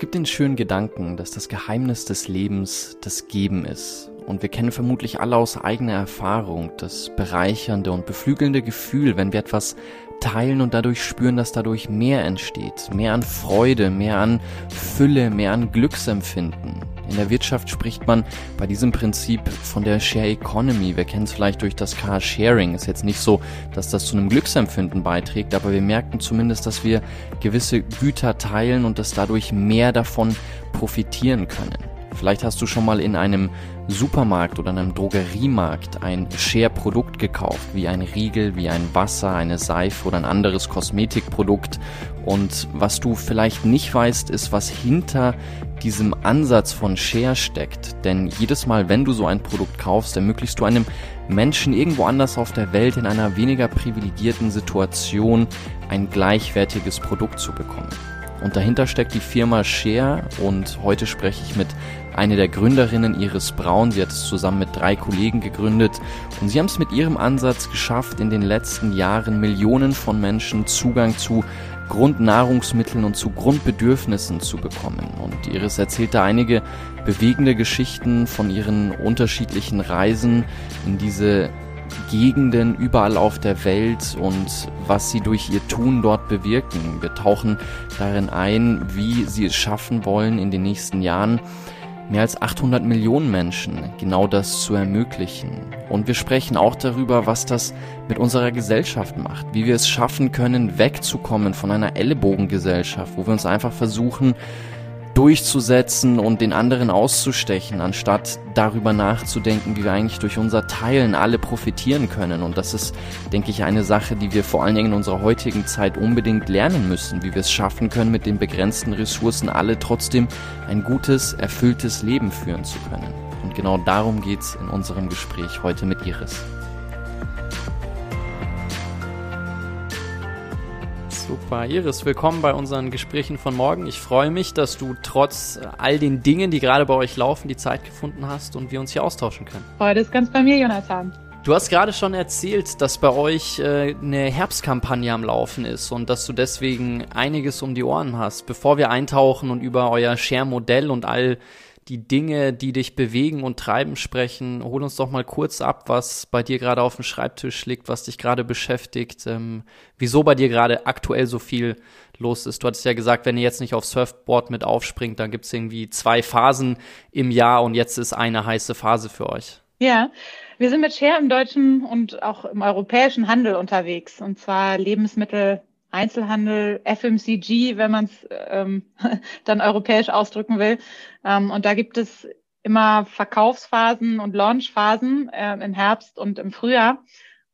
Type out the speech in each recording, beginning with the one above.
gibt den schönen Gedanken, dass das Geheimnis des Lebens das Geben ist. Und wir kennen vermutlich alle aus eigener Erfahrung das bereichernde und beflügelnde Gefühl, wenn wir etwas teilen und dadurch spüren, dass dadurch mehr entsteht. Mehr an Freude, mehr an Fülle, mehr an Glücksempfinden. In der Wirtschaft spricht man bei diesem Prinzip von der Share Economy. Wir kennen es vielleicht durch das Car Sharing. Ist jetzt nicht so, dass das zu einem Glücksempfinden beiträgt, aber wir merken zumindest, dass wir gewisse Güter teilen und dass dadurch mehr davon profitieren können. Vielleicht hast du schon mal in einem Supermarkt oder einem Drogeriemarkt ein Share-Produkt gekauft, wie ein Riegel, wie ein Wasser, eine Seife oder ein anderes Kosmetikprodukt. Und was du vielleicht nicht weißt, ist, was hinter diesem Ansatz von Share steckt. Denn jedes Mal, wenn du so ein Produkt kaufst, ermöglichst du einem Menschen irgendwo anders auf der Welt in einer weniger privilegierten Situation ein gleichwertiges Produkt zu bekommen. Und dahinter steckt die Firma Share und heute spreche ich mit eine der Gründerinnen Iris Braun. Sie hat es zusammen mit drei Kollegen gegründet und sie haben es mit ihrem Ansatz geschafft, in den letzten Jahren Millionen von Menschen Zugang zu Grundnahrungsmitteln und zu Grundbedürfnissen zu bekommen. Und Iris erzählt da einige bewegende Geschichten von ihren unterschiedlichen Reisen in diese Gegenden überall auf der Welt und was sie durch ihr Tun dort bewirken. Wir tauchen darin ein, wie sie es schaffen wollen, in den nächsten Jahren mehr als 800 Millionen Menschen genau das zu ermöglichen. Und wir sprechen auch darüber, was das mit unserer Gesellschaft macht, wie wir es schaffen können, wegzukommen von einer Ellenbogengesellschaft, wo wir uns einfach versuchen, durchzusetzen und den anderen auszustechen, anstatt darüber nachzudenken, wie wir eigentlich durch unser Teilen alle profitieren können. Und das ist, denke ich, eine Sache, die wir vor allen Dingen in unserer heutigen Zeit unbedingt lernen müssen, wie wir es schaffen können, mit den begrenzten Ressourcen alle trotzdem ein gutes, erfülltes Leben führen zu können. Und genau darum geht's in unserem Gespräch heute mit Iris. Super, Iris, willkommen bei unseren Gesprächen von morgen. Ich freue mich, dass du trotz all den Dingen, die gerade bei euch laufen, die Zeit gefunden hast und wir uns hier austauschen können. Freude ist ganz bei mir, Jonathan. Du hast gerade schon erzählt, dass bei euch äh, eine Herbstkampagne am Laufen ist und dass du deswegen einiges um die Ohren hast. Bevor wir eintauchen und über euer Share-Modell und all die Dinge, die dich bewegen und treiben, sprechen. Hol uns doch mal kurz ab, was bei dir gerade auf dem Schreibtisch liegt, was dich gerade beschäftigt, ähm, wieso bei dir gerade aktuell so viel los ist. Du hattest ja gesagt, wenn ihr jetzt nicht auf Surfboard mit aufspringt, dann gibt es irgendwie zwei Phasen im Jahr und jetzt ist eine heiße Phase für euch. Ja, wir sind mit Share im deutschen und auch im europäischen Handel unterwegs, und zwar Lebensmittel Einzelhandel, FMCG, wenn man es ähm, dann europäisch ausdrücken will. Ähm, und da gibt es immer Verkaufsphasen und Launchphasen äh, im Herbst und im Frühjahr.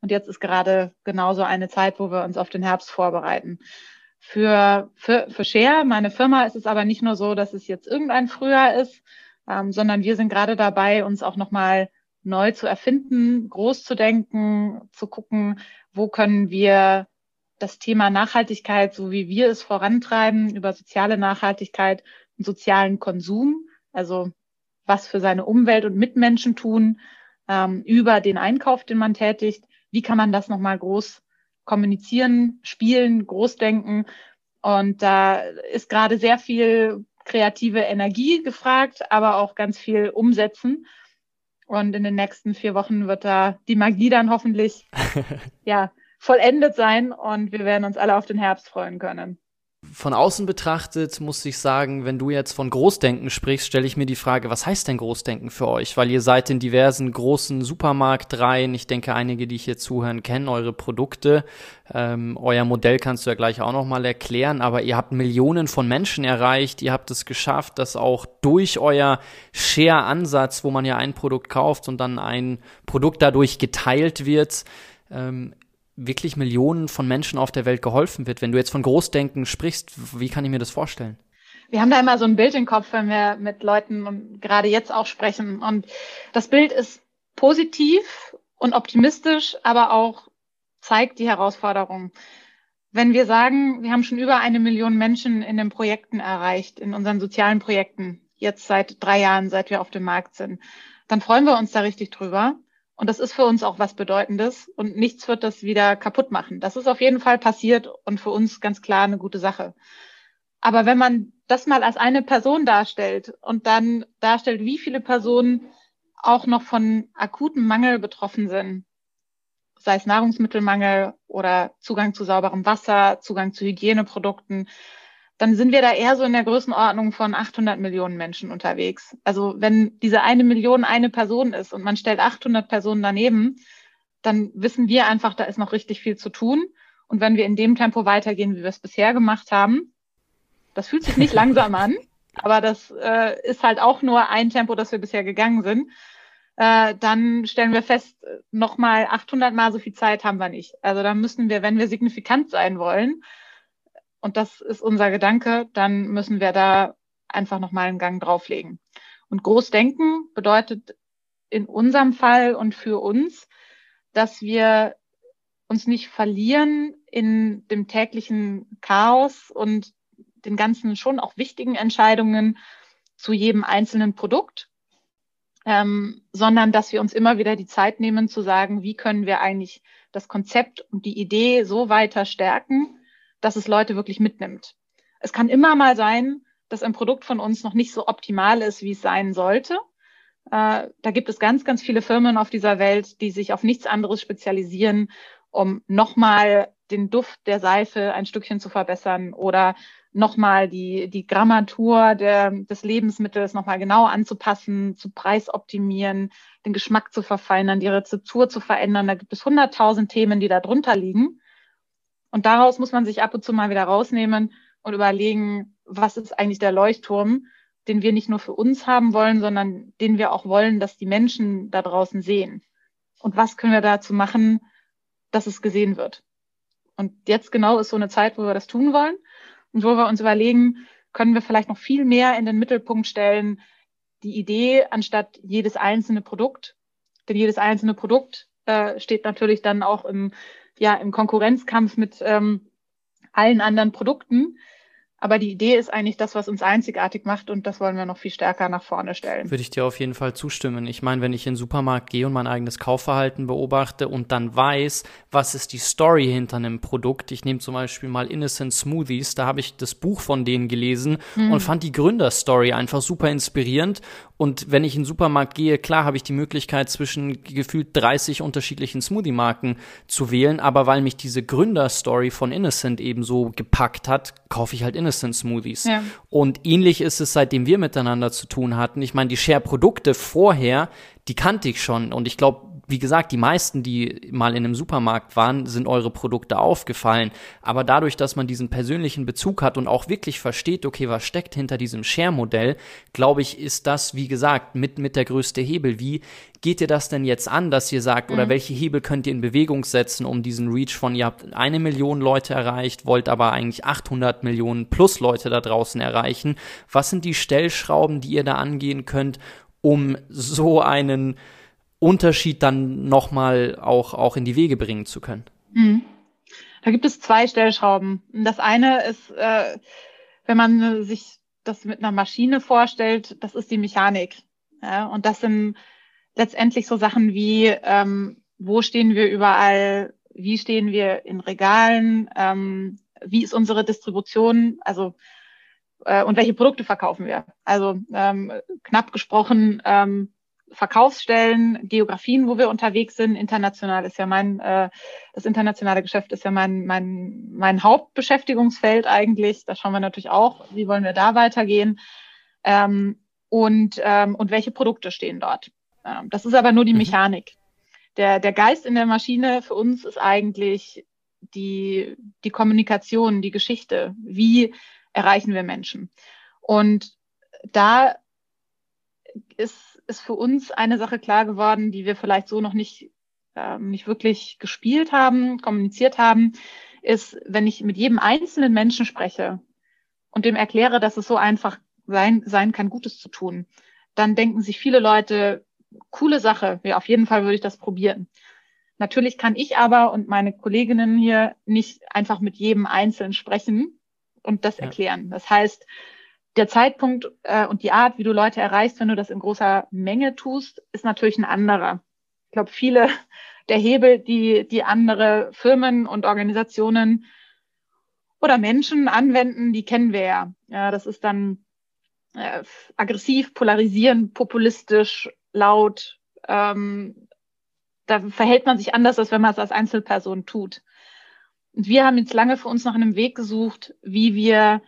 Und jetzt ist gerade genauso eine Zeit, wo wir uns auf den Herbst vorbereiten. Für, für, für Share, meine Firma, ist es aber nicht nur so, dass es jetzt irgendein Frühjahr ist, ähm, sondern wir sind gerade dabei, uns auch nochmal neu zu erfinden, groß zu denken, zu gucken, wo können wir das Thema Nachhaltigkeit, so wie wir es vorantreiben, über soziale Nachhaltigkeit und sozialen Konsum, also was für seine Umwelt und Mitmenschen tun, ähm, über den Einkauf, den man tätigt, wie kann man das nochmal groß kommunizieren, spielen, großdenken. Und da ist gerade sehr viel kreative Energie gefragt, aber auch ganz viel umsetzen. Und in den nächsten vier Wochen wird da die Magie dann hoffentlich ja vollendet sein und wir werden uns alle auf den Herbst freuen können. Von außen betrachtet muss ich sagen, wenn du jetzt von Großdenken sprichst, stelle ich mir die Frage, was heißt denn Großdenken für euch? Weil ihr seid in diversen großen Supermarktreihen. Ich denke, einige, die hier zuhören, kennen eure Produkte. Ähm, euer Modell kannst du ja gleich auch nochmal erklären, aber ihr habt Millionen von Menschen erreicht. Ihr habt es geschafft, dass auch durch euer Share-Ansatz, wo man ja ein Produkt kauft und dann ein Produkt dadurch geteilt wird, ähm, wirklich Millionen von Menschen auf der Welt geholfen wird. Wenn du jetzt von Großdenken sprichst, wie kann ich mir das vorstellen? Wir haben da immer so ein Bild im Kopf, wenn wir mit Leuten gerade jetzt auch sprechen. Und das Bild ist positiv und optimistisch, aber auch zeigt die Herausforderung. Wenn wir sagen, wir haben schon über eine Million Menschen in den Projekten erreicht, in unseren sozialen Projekten, jetzt seit drei Jahren, seit wir auf dem Markt sind, dann freuen wir uns da richtig drüber. Und das ist für uns auch was Bedeutendes und nichts wird das wieder kaputt machen. Das ist auf jeden Fall passiert und für uns ganz klar eine gute Sache. Aber wenn man das mal als eine Person darstellt und dann darstellt, wie viele Personen auch noch von akutem Mangel betroffen sind, sei es Nahrungsmittelmangel oder Zugang zu sauberem Wasser, Zugang zu Hygieneprodukten, dann sind wir da eher so in der Größenordnung von 800 Millionen Menschen unterwegs. Also wenn diese eine Million eine Person ist und man stellt 800 Personen daneben, dann wissen wir einfach, da ist noch richtig viel zu tun. Und wenn wir in dem Tempo weitergehen, wie wir es bisher gemacht haben, das fühlt sich nicht langsam an, aber das äh, ist halt auch nur ein Tempo, das wir bisher gegangen sind, äh, dann stellen wir fest, nochmal 800 Mal so viel Zeit haben wir nicht. Also dann müssen wir, wenn wir signifikant sein wollen, und das ist unser Gedanke, dann müssen wir da einfach nochmal einen Gang drauflegen. Und Großdenken bedeutet in unserem Fall und für uns, dass wir uns nicht verlieren in dem täglichen Chaos und den ganzen schon auch wichtigen Entscheidungen zu jedem einzelnen Produkt, ähm, sondern dass wir uns immer wieder die Zeit nehmen zu sagen, wie können wir eigentlich das Konzept und die Idee so weiter stärken, dass es Leute wirklich mitnimmt. Es kann immer mal sein, dass ein Produkt von uns noch nicht so optimal ist, wie es sein sollte. Äh, da gibt es ganz, ganz viele Firmen auf dieser Welt, die sich auf nichts anderes spezialisieren, um nochmal den Duft der Seife ein Stückchen zu verbessern oder nochmal die, die Grammatur der, des Lebensmittels nochmal genau anzupassen, zu preisoptimieren, den Geschmack zu verfeinern, die Rezeptur zu verändern. Da gibt es hunderttausend Themen, die da drunter liegen. Und daraus muss man sich ab und zu mal wieder rausnehmen und überlegen, was ist eigentlich der Leuchtturm, den wir nicht nur für uns haben wollen, sondern den wir auch wollen, dass die Menschen da draußen sehen. Und was können wir dazu machen, dass es gesehen wird? Und jetzt genau ist so eine Zeit, wo wir das tun wollen und wo wir uns überlegen, können wir vielleicht noch viel mehr in den Mittelpunkt stellen, die Idee anstatt jedes einzelne Produkt. Denn jedes einzelne Produkt äh, steht natürlich dann auch im ja im Konkurrenzkampf mit ähm, allen anderen Produkten. Aber die Idee ist eigentlich das, was uns einzigartig macht und das wollen wir noch viel stärker nach vorne stellen. Würde ich dir auf jeden Fall zustimmen. Ich meine, wenn ich in den Supermarkt gehe und mein eigenes Kaufverhalten beobachte und dann weiß, was ist die Story hinter einem Produkt. Ich nehme zum Beispiel mal Innocent Smoothies, da habe ich das Buch von denen gelesen mhm. und fand die Gründerstory einfach super inspirierend. Und wenn ich in den Supermarkt gehe, klar habe ich die Möglichkeit, zwischen gefühlt 30 unterschiedlichen Smoothie-Marken zu wählen, aber weil mich diese Gründerstory von Innocent eben so gepackt hat, kaufe ich halt Innocent Innocent Smoothies. Ja. Und ähnlich ist es, seitdem wir miteinander zu tun hatten. Ich meine, die Share-Produkte vorher, die kannte ich schon. Und ich glaube, wie gesagt, die meisten, die mal in einem Supermarkt waren, sind eure Produkte aufgefallen. Aber dadurch, dass man diesen persönlichen Bezug hat und auch wirklich versteht, okay, was steckt hinter diesem Share-Modell, glaube ich, ist das, wie gesagt, mit, mit der größte Hebel. Wie geht ihr das denn jetzt an, dass ihr sagt, mhm. oder welche Hebel könnt ihr in Bewegung setzen, um diesen Reach von, ihr habt eine Million Leute erreicht, wollt aber eigentlich 800 Millionen plus Leute da draußen erreichen. Was sind die Stellschrauben, die ihr da angehen könnt, um so einen Unterschied dann nochmal auch, auch in die Wege bringen zu können? Mhm. Da gibt es zwei Stellschrauben. Das eine ist, äh, wenn man sich das mit einer Maschine vorstellt, das ist die Mechanik. Ja? Und das sind letztendlich so Sachen wie, ähm, wo stehen wir überall, wie stehen wir in Regalen, ähm, wie ist unsere Distribution, also äh, und welche Produkte verkaufen wir. Also ähm, knapp gesprochen, ähm, Verkaufsstellen, Geografien, wo wir unterwegs sind. International ist ja mein, äh, das internationale Geschäft ist ja mein, mein, mein Hauptbeschäftigungsfeld eigentlich. Da schauen wir natürlich auch, wie wollen wir da weitergehen ähm, und, ähm, und welche Produkte stehen dort. Ähm, das ist aber nur die mhm. Mechanik. Der, der Geist in der Maschine für uns ist eigentlich die, die Kommunikation, die Geschichte. Wie erreichen wir Menschen? Und da ist ist für uns eine Sache klar geworden, die wir vielleicht so noch nicht, ähm, nicht wirklich gespielt haben, kommuniziert haben, ist, wenn ich mit jedem einzelnen Menschen spreche und dem erkläre, dass es so einfach sein, sein kann, Gutes zu tun, dann denken sich viele Leute, coole Sache, ja, auf jeden Fall würde ich das probieren. Natürlich kann ich aber und meine Kolleginnen hier nicht einfach mit jedem Einzelnen sprechen und das ja. erklären. Das heißt, der Zeitpunkt äh, und die Art, wie du Leute erreichst, wenn du das in großer Menge tust, ist natürlich ein anderer. Ich glaube, viele der Hebel, die, die andere Firmen und Organisationen oder Menschen anwenden, die kennen wir ja. ja das ist dann äh, aggressiv, polarisierend, populistisch, laut. Ähm, da verhält man sich anders, als wenn man es als Einzelperson tut. Und wir haben jetzt lange für uns nach einem Weg gesucht, wie wir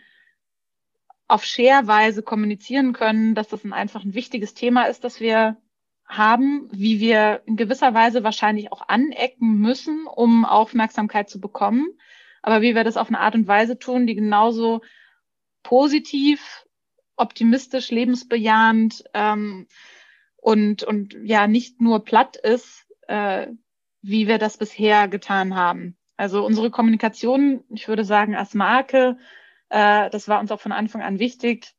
auf Share-Weise kommunizieren können, dass das ein einfach ein wichtiges Thema ist, das wir haben, wie wir in gewisser Weise wahrscheinlich auch anecken müssen, um Aufmerksamkeit zu bekommen, aber wie wir das auf eine Art und Weise tun, die genauso positiv, optimistisch, lebensbejahend ähm, und, und ja nicht nur platt ist, äh, wie wir das bisher getan haben. Also unsere Kommunikation, ich würde sagen, als Marke, äh, das war uns auch von Anfang an wichtig,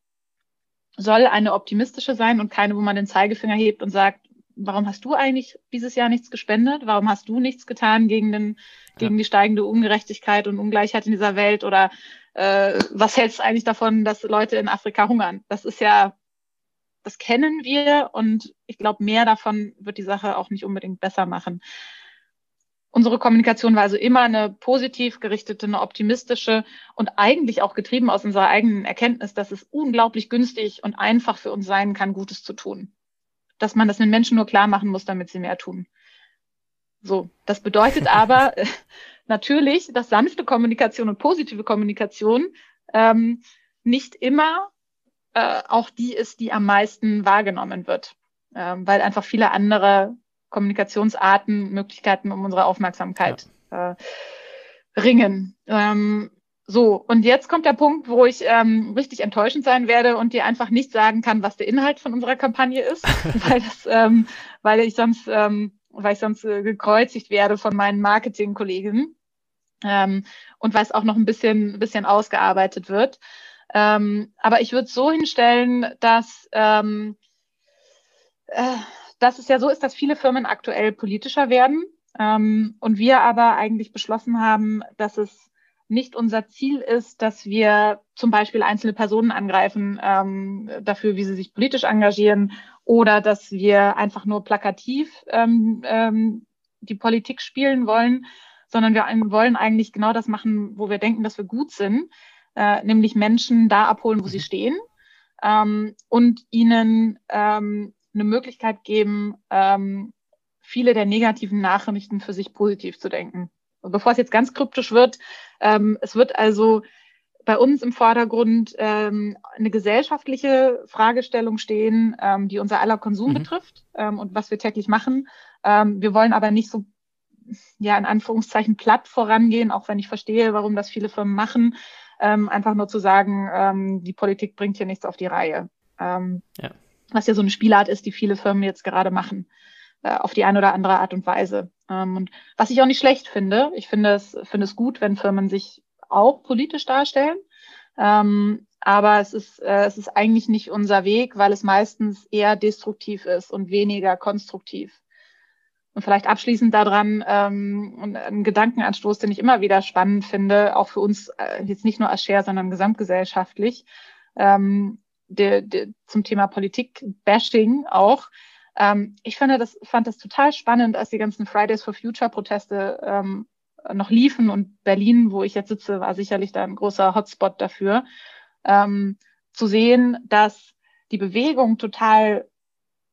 soll eine optimistische sein und keine, wo man den Zeigefinger hebt und sagt, warum hast du eigentlich dieses Jahr nichts gespendet? Warum hast du nichts getan gegen, den, gegen ja. die steigende Ungerechtigkeit und Ungleichheit in dieser Welt? Oder äh, was hältst du eigentlich davon, dass Leute in Afrika hungern? Das ist ja, das kennen wir und ich glaube, mehr davon wird die Sache auch nicht unbedingt besser machen. Unsere Kommunikation war also immer eine positiv gerichtete, eine optimistische und eigentlich auch getrieben aus unserer eigenen Erkenntnis, dass es unglaublich günstig und einfach für uns sein kann, Gutes zu tun. Dass man das den Menschen nur klar machen muss, damit sie mehr tun. So, das bedeutet aber äh, natürlich, dass sanfte Kommunikation und positive Kommunikation ähm, nicht immer äh, auch die ist, die am meisten wahrgenommen wird, ähm, weil einfach viele andere Kommunikationsarten, Möglichkeiten um unsere Aufmerksamkeit ja. äh, ringen. Ähm, so, und jetzt kommt der Punkt, wo ich ähm, richtig enttäuschend sein werde und dir einfach nicht sagen kann, was der Inhalt von unserer Kampagne ist, weil, das, ähm, weil ich sonst, ähm, weil ich sonst äh, gekreuzigt werde von meinen Marketingkollegen ähm, und weil es auch noch ein bisschen, bisschen ausgearbeitet wird. Ähm, aber ich würde es so hinstellen, dass ähm, äh, dass es ja so ist, dass viele Firmen aktuell politischer werden ähm, und wir aber eigentlich beschlossen haben, dass es nicht unser Ziel ist, dass wir zum Beispiel einzelne Personen angreifen ähm, dafür, wie sie sich politisch engagieren oder dass wir einfach nur plakativ ähm, ähm, die Politik spielen wollen, sondern wir wollen eigentlich genau das machen, wo wir denken, dass wir gut sind, äh, nämlich Menschen da abholen, wo sie mhm. stehen ähm, und ihnen ähm, eine Möglichkeit geben, ähm, viele der negativen Nachrichten für sich positiv zu denken. Und bevor es jetzt ganz kryptisch wird, ähm, es wird also bei uns im Vordergrund ähm, eine gesellschaftliche Fragestellung stehen, ähm, die unser aller Konsum mhm. betrifft ähm, und was wir täglich machen. Ähm, wir wollen aber nicht so, ja, in Anführungszeichen platt vorangehen, auch wenn ich verstehe, warum das viele Firmen machen. Ähm, einfach nur zu sagen, ähm, die Politik bringt hier nichts auf die Reihe. Ähm, ja was ja so eine Spielart ist, die viele Firmen jetzt gerade machen, äh, auf die eine oder andere Art und Weise. Ähm, und was ich auch nicht schlecht finde, ich finde es, finde es gut, wenn Firmen sich auch politisch darstellen. Ähm, aber es ist, äh, es ist eigentlich nicht unser Weg, weil es meistens eher destruktiv ist und weniger konstruktiv. Und vielleicht abschließend daran ähm, ein Gedankenanstoß, den ich immer wieder spannend finde, auch für uns äh, jetzt nicht nur als Share, sondern gesamtgesellschaftlich. Ähm, de, de, zum Thema Politik-Bashing auch. Ähm, ich fand das, fand das total spannend, als die ganzen Fridays for Future-Proteste ähm, noch liefen und Berlin, wo ich jetzt sitze, war sicherlich da ein großer Hotspot dafür, ähm, zu sehen, dass die Bewegung total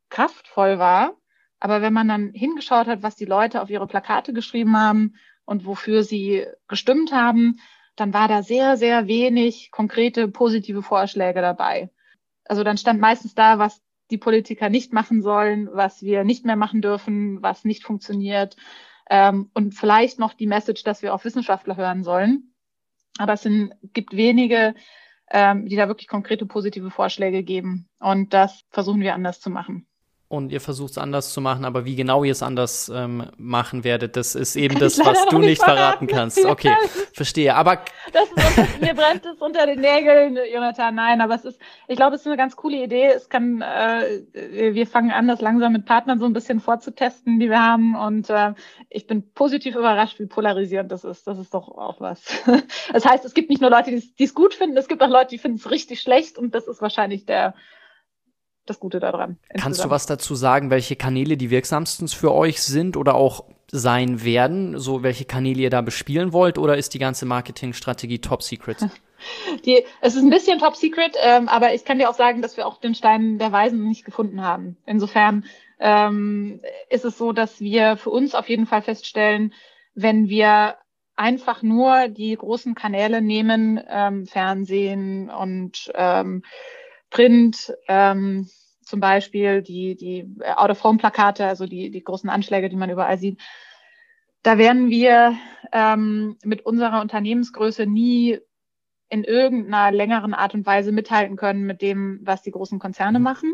kraftvoll war. Aber wenn man dann hingeschaut hat, was die Leute auf ihre Plakate geschrieben haben und wofür sie gestimmt haben, dann war da sehr, sehr wenig konkrete positive Vorschläge dabei. Also dann stand meistens da, was die Politiker nicht machen sollen, was wir nicht mehr machen dürfen, was nicht funktioniert. Ähm, und vielleicht noch die Message, dass wir auf Wissenschaftler hören sollen. Aber es sind, gibt wenige, ähm, die da wirklich konkrete positive Vorschläge geben. Und das versuchen wir anders zu machen und ihr versucht es anders zu machen, aber wie genau ihr es anders ähm, machen werdet, das ist eben das, was du nicht verraten, verraten kannst. Okay, verstehe. Aber das ist, mir brennt es unter den Nägeln, Jonathan. Nein, aber es ist, ich glaube, es ist eine ganz coole Idee. Es kann, äh, wir fangen an, das langsam mit Partnern so ein bisschen vorzutesten, die wir haben. Und äh, ich bin positiv überrascht, wie polarisierend das ist. Das ist doch auch was. Das heißt, es gibt nicht nur Leute, die es gut finden, es gibt auch Leute, die finden es richtig schlecht. Und das ist wahrscheinlich der das Gute daran. Kannst du was dazu sagen, welche Kanäle die wirksamsten für euch sind oder auch sein werden, so welche Kanäle ihr da bespielen wollt, oder ist die ganze Marketingstrategie top secret? Die, es ist ein bisschen top secret, ähm, aber ich kann dir auch sagen, dass wir auch den Stein der Weisen nicht gefunden haben. Insofern ähm, ist es so, dass wir für uns auf jeden Fall feststellen, wenn wir einfach nur die großen Kanäle nehmen, ähm, Fernsehen und ähm, Print, ähm, zum Beispiel die, die Out-of-Home-Plakate, also die, die großen Anschläge, die man überall sieht. Da werden wir ähm, mit unserer Unternehmensgröße nie in irgendeiner längeren Art und Weise mithalten können mit dem, was die großen Konzerne mhm. machen.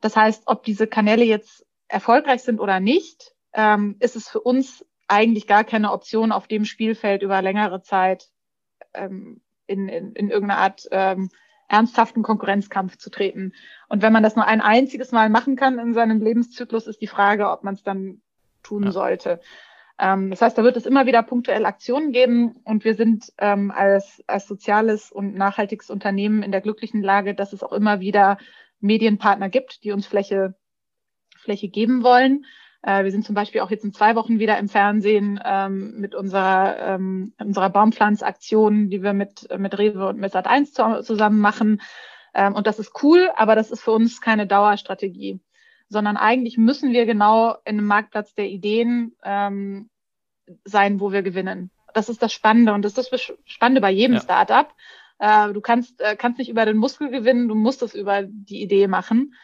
Das heißt, ob diese Kanäle jetzt erfolgreich sind oder nicht, ähm, ist es für uns eigentlich gar keine Option, auf dem Spielfeld über längere Zeit ähm, in, in, in irgendeiner Art ähm, ernsthaften Konkurrenzkampf zu treten. Und wenn man das nur ein einziges Mal machen kann in seinem Lebenszyklus, ist die Frage, ob man es dann tun ja. sollte. Ähm, das heißt, da wird es immer wieder punktuell Aktionen geben und wir sind ähm, als, als soziales und nachhaltiges Unternehmen in der glücklichen Lage, dass es auch immer wieder Medienpartner gibt, die uns Fläche, Fläche geben wollen. Äh, wir sind zum Beispiel auch jetzt in zwei Wochen wieder im Fernsehen ähm, mit unserer, ähm, unserer Baumpflanzaktion, die wir mit, mit Rewe und mit Sat1 zu, zusammen machen. Ähm, und das ist cool, aber das ist für uns keine Dauerstrategie sondern eigentlich müssen wir genau in einem Marktplatz der Ideen ähm, sein, wo wir gewinnen. Das ist das Spannende und das ist das Spannende bei jedem ja. Startup. Äh, du kannst, äh, kannst nicht über den Muskel gewinnen, du musst es über die Idee machen.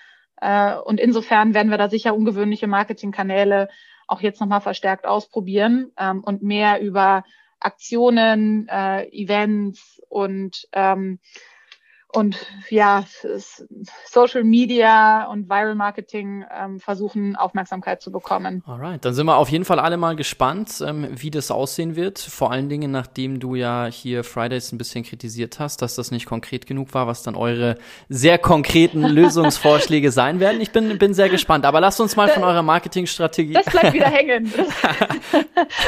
Äh, und insofern werden wir da sicher ungewöhnliche Marketingkanäle auch jetzt nochmal verstärkt ausprobieren ähm, und mehr über Aktionen, äh, Events und ähm, und ja, Social Media und Viral Marketing ähm, versuchen, Aufmerksamkeit zu bekommen. Alright, dann sind wir auf jeden Fall alle mal gespannt, ähm, wie das aussehen wird. Vor allen Dingen, nachdem du ja hier Fridays ein bisschen kritisiert hast, dass das nicht konkret genug war, was dann eure sehr konkreten Lösungsvorschläge sein werden. Ich bin, bin sehr gespannt. Aber lasst uns mal von eurer Marketingstrategie. Das bleibt wieder hängen.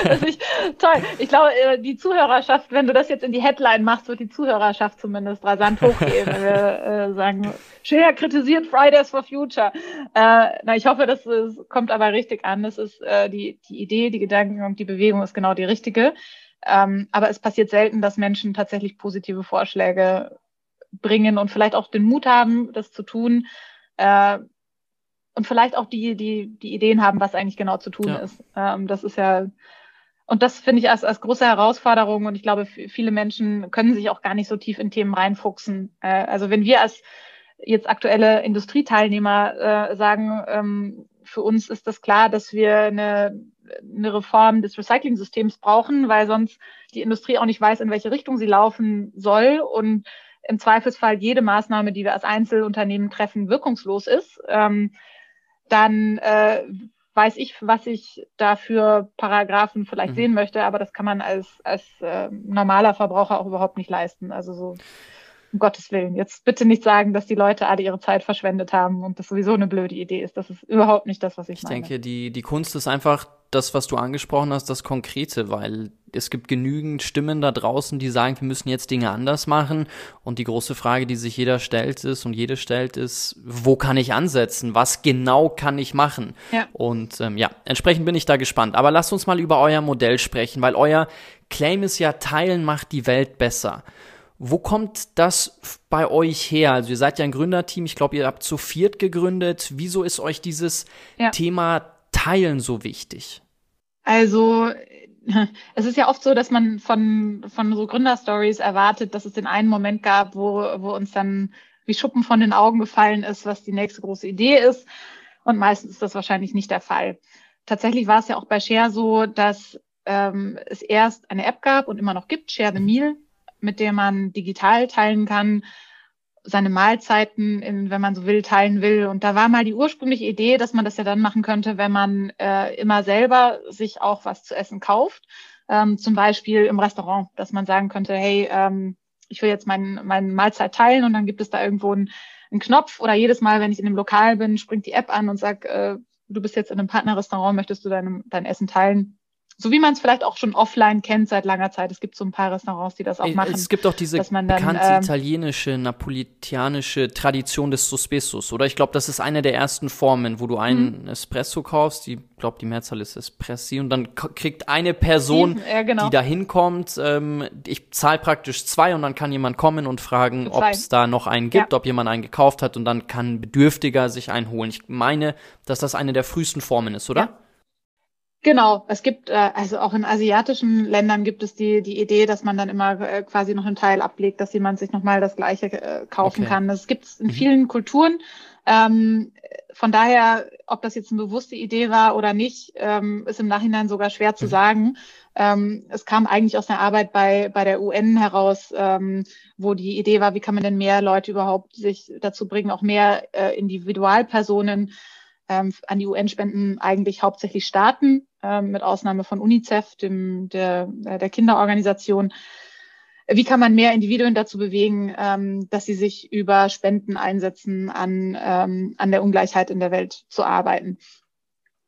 Das, ich, toll. Ich glaube, äh, die Zuhörerschaft, wenn du das jetzt in die Headline machst, wird die Zuhörerschaft zumindest rasant hochgehen wenn wir äh, sagen, Share kritisiert Fridays for Future. Äh, na, ich hoffe, das ist, kommt aber richtig an. Das ist äh, die, die Idee, die Gedanken und die Bewegung ist genau die richtige. Ähm, aber es passiert selten, dass Menschen tatsächlich positive Vorschläge bringen und vielleicht auch den Mut haben, das zu tun. Äh, und vielleicht auch die, die, die Ideen haben, was eigentlich genau zu tun ja. ist. Ähm, das ist ja und das finde ich als, als große Herausforderung. Und ich glaube, viele Menschen können sich auch gar nicht so tief in Themen reinfuchsen. Äh, also wenn wir als jetzt aktuelle Industrieteilnehmer äh, sagen, ähm, für uns ist das klar, dass wir eine, eine Reform des Recycling-Systems brauchen, weil sonst die Industrie auch nicht weiß, in welche Richtung sie laufen soll und im Zweifelsfall jede Maßnahme, die wir als Einzelunternehmen treffen, wirkungslos ist. Ähm, dann äh, weiß ich, was ich da für Paragraphen vielleicht mhm. sehen möchte, aber das kann man als, als äh, normaler Verbraucher auch überhaupt nicht leisten. Also so, um Gottes Willen. Jetzt bitte nicht sagen, dass die Leute alle ihre Zeit verschwendet haben und das sowieso eine blöde Idee ist. Das ist überhaupt nicht das, was ich, ich meine. Ich denke, die, die Kunst ist einfach das, was du angesprochen hast, das Konkrete, weil es gibt genügend Stimmen da draußen, die sagen, wir müssen jetzt Dinge anders machen. Und die große Frage, die sich jeder stellt, ist und jede stellt, ist, wo kann ich ansetzen? Was genau kann ich machen? Ja. Und ähm, ja, entsprechend bin ich da gespannt. Aber lasst uns mal über euer Modell sprechen, weil euer Claim ist ja, Teilen macht die Welt besser. Wo kommt das bei euch her? Also ihr seid ja ein Gründerteam, ich glaube, ihr habt zu viert gegründet. Wieso ist euch dieses ja. Thema Teilen so wichtig? Also es ist ja oft so, dass man von, von so Gründerstories erwartet, dass es den einen Moment gab, wo, wo uns dann wie Schuppen von den Augen gefallen ist, was die nächste große Idee ist. Und meistens ist das wahrscheinlich nicht der Fall. Tatsächlich war es ja auch bei Share so, dass ähm, es erst eine App gab und immer noch gibt, Share the Meal, mit der man digital teilen kann seine Mahlzeiten, in, wenn man so will, teilen will. Und da war mal die ursprüngliche Idee, dass man das ja dann machen könnte, wenn man äh, immer selber sich auch was zu essen kauft. Ähm, zum Beispiel im Restaurant, dass man sagen könnte, hey, ähm, ich will jetzt meinen mein Mahlzeit teilen und dann gibt es da irgendwo einen, einen Knopf oder jedes Mal, wenn ich in einem Lokal bin, springt die App an und sagt, äh, du bist jetzt in einem Partnerrestaurant, möchtest du dein, dein Essen teilen? So wie man es vielleicht auch schon offline kennt seit langer Zeit. Es gibt so ein paar Restaurants, die das auch machen. Es gibt auch diese dann, bekannte ähm, italienische, napolitanische Tradition des Suspessus, oder? Ich glaube, das ist eine der ersten Formen, wo du einen mhm. Espresso kaufst, die glaube, die Mehrzahl ist Espressi, und dann kriegt eine Person, ja, genau. die da hinkommt, ähm, ich zahle praktisch zwei und dann kann jemand kommen und fragen, ob es da noch einen gibt, ja. ob jemand einen gekauft hat und dann kann ein Bedürftiger sich einen holen. Ich meine, dass das eine der frühesten Formen ist, oder? Ja. Genau, es gibt, äh, also auch in asiatischen Ländern gibt es die, die Idee, dass man dann immer äh, quasi noch einen Teil ablegt, dass jemand sich nochmal das Gleiche äh, kaufen okay. kann. Das gibt es in mhm. vielen Kulturen. Ähm, von daher, ob das jetzt eine bewusste Idee war oder nicht, ähm, ist im Nachhinein sogar schwer zu mhm. sagen. Ähm, es kam eigentlich aus der Arbeit bei, bei der UN heraus, ähm, wo die Idee war, wie kann man denn mehr Leute überhaupt sich dazu bringen, auch mehr äh, Individualpersonen ähm, an die UN spenden eigentlich hauptsächlich Staaten, ähm, mit Ausnahme von UNICEF, dem, der, äh, der Kinderorganisation. Wie kann man mehr Individuen dazu bewegen, ähm, dass sie sich über Spenden einsetzen, an, ähm, an der Ungleichheit in der Welt zu arbeiten?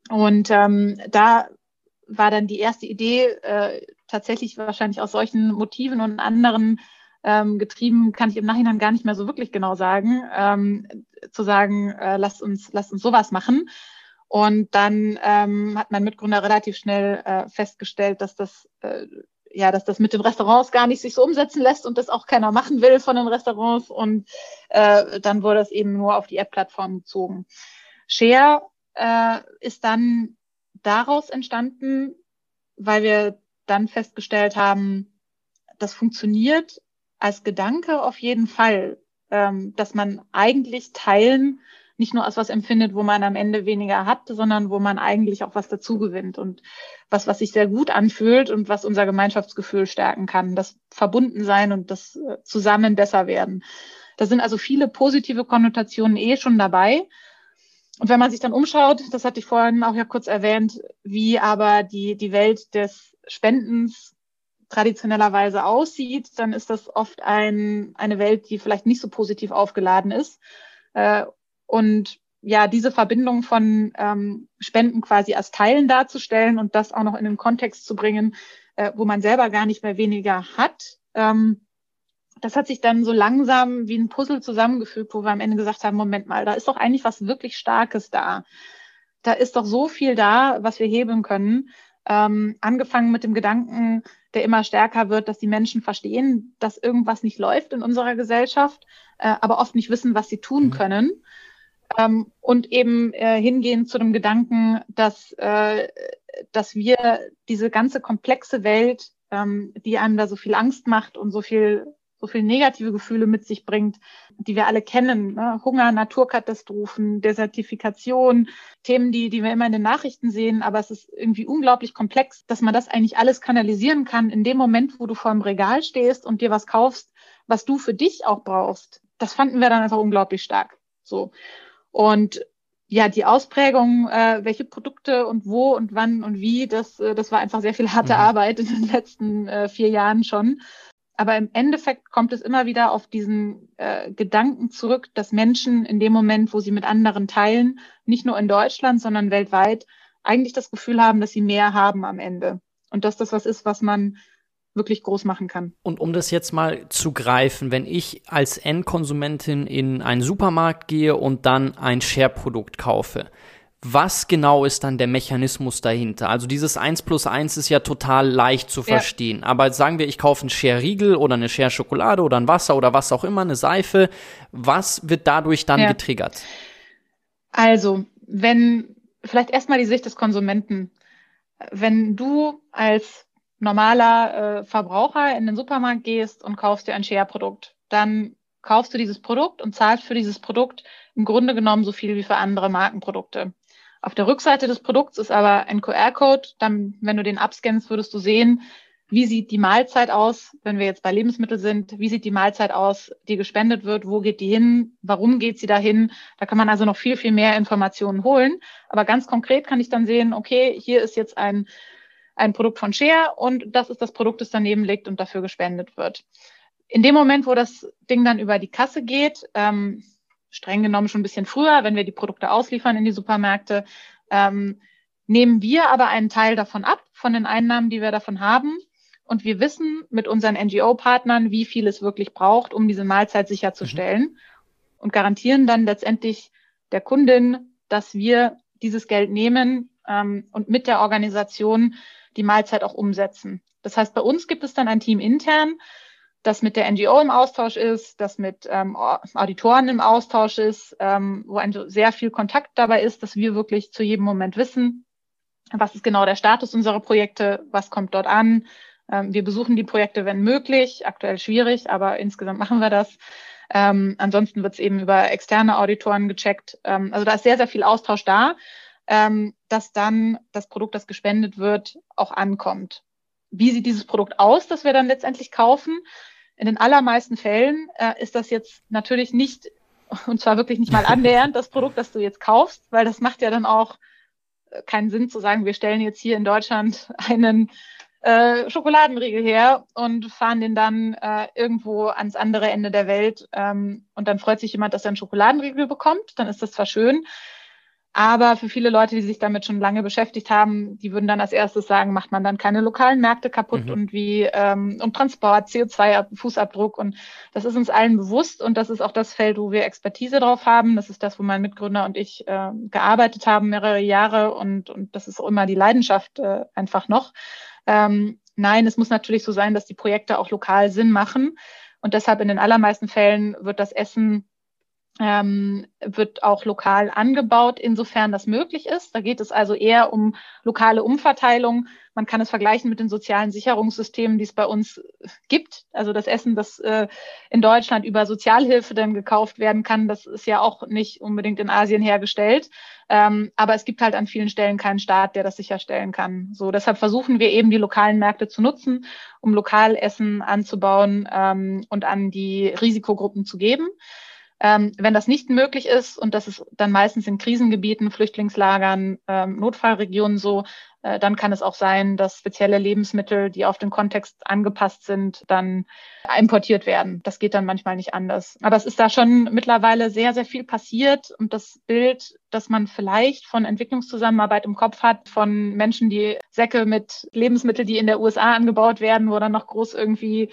Und ähm, da war dann die erste Idee, äh, tatsächlich wahrscheinlich aus solchen Motiven und anderen ähm, getrieben, kann ich im Nachhinein gar nicht mehr so wirklich genau sagen, ähm, zu sagen, äh, lasst uns, lasst uns sowas machen. Und dann ähm, hat mein Mitgründer relativ schnell äh, festgestellt, dass das äh, ja, dass das mit den Restaurants gar nicht sich so umsetzen lässt und das auch keiner machen will von den Restaurants. Und äh, dann wurde es eben nur auf die App-Plattform gezogen. Share äh, ist dann daraus entstanden, weil wir dann festgestellt haben, das funktioniert als Gedanke auf jeden Fall, ähm, dass man eigentlich teilen nicht nur als was empfindet, wo man am Ende weniger hat, sondern wo man eigentlich auch was dazu gewinnt und was, was sich sehr gut anfühlt und was unser Gemeinschaftsgefühl stärken kann, das Verbundensein und das äh, Zusammen besser werden. Da sind also viele positive Konnotationen eh schon dabei. Und wenn man sich dann umschaut, das hatte ich vorhin auch ja kurz erwähnt, wie aber die, die Welt des Spendens traditionellerweise aussieht, dann ist das oft ein, eine Welt, die vielleicht nicht so positiv aufgeladen ist. Äh, und ja, diese Verbindung von ähm, Spenden quasi als Teilen darzustellen und das auch noch in den Kontext zu bringen, äh, wo man selber gar nicht mehr weniger hat. Ähm, das hat sich dann so langsam wie ein Puzzle zusammengefügt, wo wir am Ende gesagt haben, Moment mal, da ist doch eigentlich was wirklich Starkes da. Da ist doch so viel da, was wir heben können. Ähm, angefangen mit dem Gedanken, der immer stärker wird, dass die Menschen verstehen, dass irgendwas nicht läuft in unserer Gesellschaft, äh, aber oft nicht wissen, was sie tun mhm. können. Ähm, und eben äh, hingehen zu dem Gedanken, dass, äh, dass wir diese ganze komplexe Welt, ähm, die einem da so viel Angst macht und so viel so viel negative Gefühle mit sich bringt, die wir alle kennen. Ne? Hunger, Naturkatastrophen, Desertifikation, Themen, die, die wir immer in den Nachrichten sehen, aber es ist irgendwie unglaublich komplex, dass man das eigentlich alles kanalisieren kann in dem Moment, wo du vor dem Regal stehst und dir was kaufst, was du für dich auch brauchst. Das fanden wir dann einfach unglaublich stark. So. Und ja, die Ausprägung, äh, welche Produkte und wo und wann und wie, das, äh, das war einfach sehr viel harte mhm. Arbeit in den letzten äh, vier Jahren schon. Aber im Endeffekt kommt es immer wieder auf diesen äh, Gedanken zurück, dass Menschen in dem Moment, wo sie mit anderen teilen, nicht nur in Deutschland, sondern weltweit, eigentlich das Gefühl haben, dass sie mehr haben am Ende. Und dass das was ist, was man wirklich groß machen kann. Und um das jetzt mal zu greifen, wenn ich als Endkonsumentin in einen Supermarkt gehe und dann ein Share-Produkt kaufe, was genau ist dann der Mechanismus dahinter? Also dieses 1 plus 1 ist ja total leicht zu verstehen. Ja. Aber sagen wir, ich kaufe einen Share Riegel oder eine Share Schokolade oder ein Wasser oder was auch immer, eine Seife. Was wird dadurch dann ja. getriggert? Also, wenn, vielleicht erstmal die Sicht des Konsumenten. Wenn du als normaler äh, Verbraucher in den Supermarkt gehst und kaufst dir ein Share-Produkt, dann kaufst du dieses Produkt und zahlst für dieses Produkt im Grunde genommen so viel wie für andere Markenprodukte. Auf der Rückseite des Produkts ist aber ein QR-Code. Dann, wenn du den abscannst, würdest du sehen, wie sieht die Mahlzeit aus, wenn wir jetzt bei Lebensmitteln sind, wie sieht die Mahlzeit aus, die gespendet wird, wo geht die hin, warum geht sie dahin. Da kann man also noch viel, viel mehr Informationen holen. Aber ganz konkret kann ich dann sehen, okay, hier ist jetzt ein, ein Produkt von Share und das ist das Produkt, das daneben liegt und dafür gespendet wird. In dem Moment, wo das Ding dann über die Kasse geht, ähm, streng genommen schon ein bisschen früher, wenn wir die Produkte ausliefern in die Supermärkte, ähm, nehmen wir aber einen Teil davon ab, von den Einnahmen, die wir davon haben. Und wir wissen mit unseren NGO-Partnern, wie viel es wirklich braucht, um diese Mahlzeit sicherzustellen mhm. und garantieren dann letztendlich der Kundin, dass wir dieses Geld nehmen ähm, und mit der Organisation die Mahlzeit auch umsetzen. Das heißt, bei uns gibt es dann ein Team intern, das mit der NGO im Austausch ist, das mit ähm, Auditoren im Austausch ist, ähm, wo ein sehr viel Kontakt dabei ist, dass wir wirklich zu jedem Moment wissen, was ist genau der Status unserer Projekte, was kommt dort an. Ähm, wir besuchen die Projekte, wenn möglich, aktuell schwierig, aber insgesamt machen wir das. Ähm, ansonsten wird es eben über externe Auditoren gecheckt. Ähm, also da ist sehr, sehr viel Austausch da, ähm, dass dann das Produkt, das gespendet wird, auch ankommt. Wie sieht dieses Produkt aus, das wir dann letztendlich kaufen? In den allermeisten Fällen äh, ist das jetzt natürlich nicht, und zwar wirklich nicht mal annähernd, das Produkt, das du jetzt kaufst, weil das macht ja dann auch äh, keinen Sinn zu sagen, wir stellen jetzt hier in Deutschland einen äh, Schokoladenriegel her und fahren den dann äh, irgendwo ans andere Ende der Welt. Ähm, und dann freut sich jemand, dass er einen Schokoladenriegel bekommt. Dann ist das zwar schön, aber für viele Leute, die sich damit schon lange beschäftigt haben, die würden dann als erstes sagen, macht man dann keine lokalen Märkte kaputt mhm. und wie ähm, und Transport, CO2-Fußabdruck und das ist uns allen bewusst und das ist auch das Feld, wo wir Expertise drauf haben. Das ist das, wo mein Mitgründer und ich äh, gearbeitet haben mehrere Jahre und, und das ist auch immer die Leidenschaft äh, einfach noch. Ähm, nein, es muss natürlich so sein, dass die Projekte auch lokal Sinn machen und deshalb in den allermeisten Fällen wird das Essen ähm, wird auch lokal angebaut, insofern das möglich ist. Da geht es also eher um lokale Umverteilung. Man kann es vergleichen mit den sozialen Sicherungssystemen, die es bei uns gibt. Also das Essen, das äh, in Deutschland über Sozialhilfe dann gekauft werden kann, das ist ja auch nicht unbedingt in Asien hergestellt. Ähm, aber es gibt halt an vielen Stellen keinen Staat, der das sicherstellen kann. So, deshalb versuchen wir eben die lokalen Märkte zu nutzen, um lokal Essen anzubauen ähm, und an die Risikogruppen zu geben. Ähm, wenn das nicht möglich ist, und das ist dann meistens in Krisengebieten, Flüchtlingslagern, ähm, Notfallregionen so, äh, dann kann es auch sein, dass spezielle Lebensmittel, die auf den Kontext angepasst sind, dann importiert werden. Das geht dann manchmal nicht anders. Aber es ist da schon mittlerweile sehr, sehr viel passiert und das Bild, das man vielleicht von Entwicklungszusammenarbeit im Kopf hat, von Menschen, die Säcke mit Lebensmitteln, die in der USA angebaut werden, wo dann noch groß irgendwie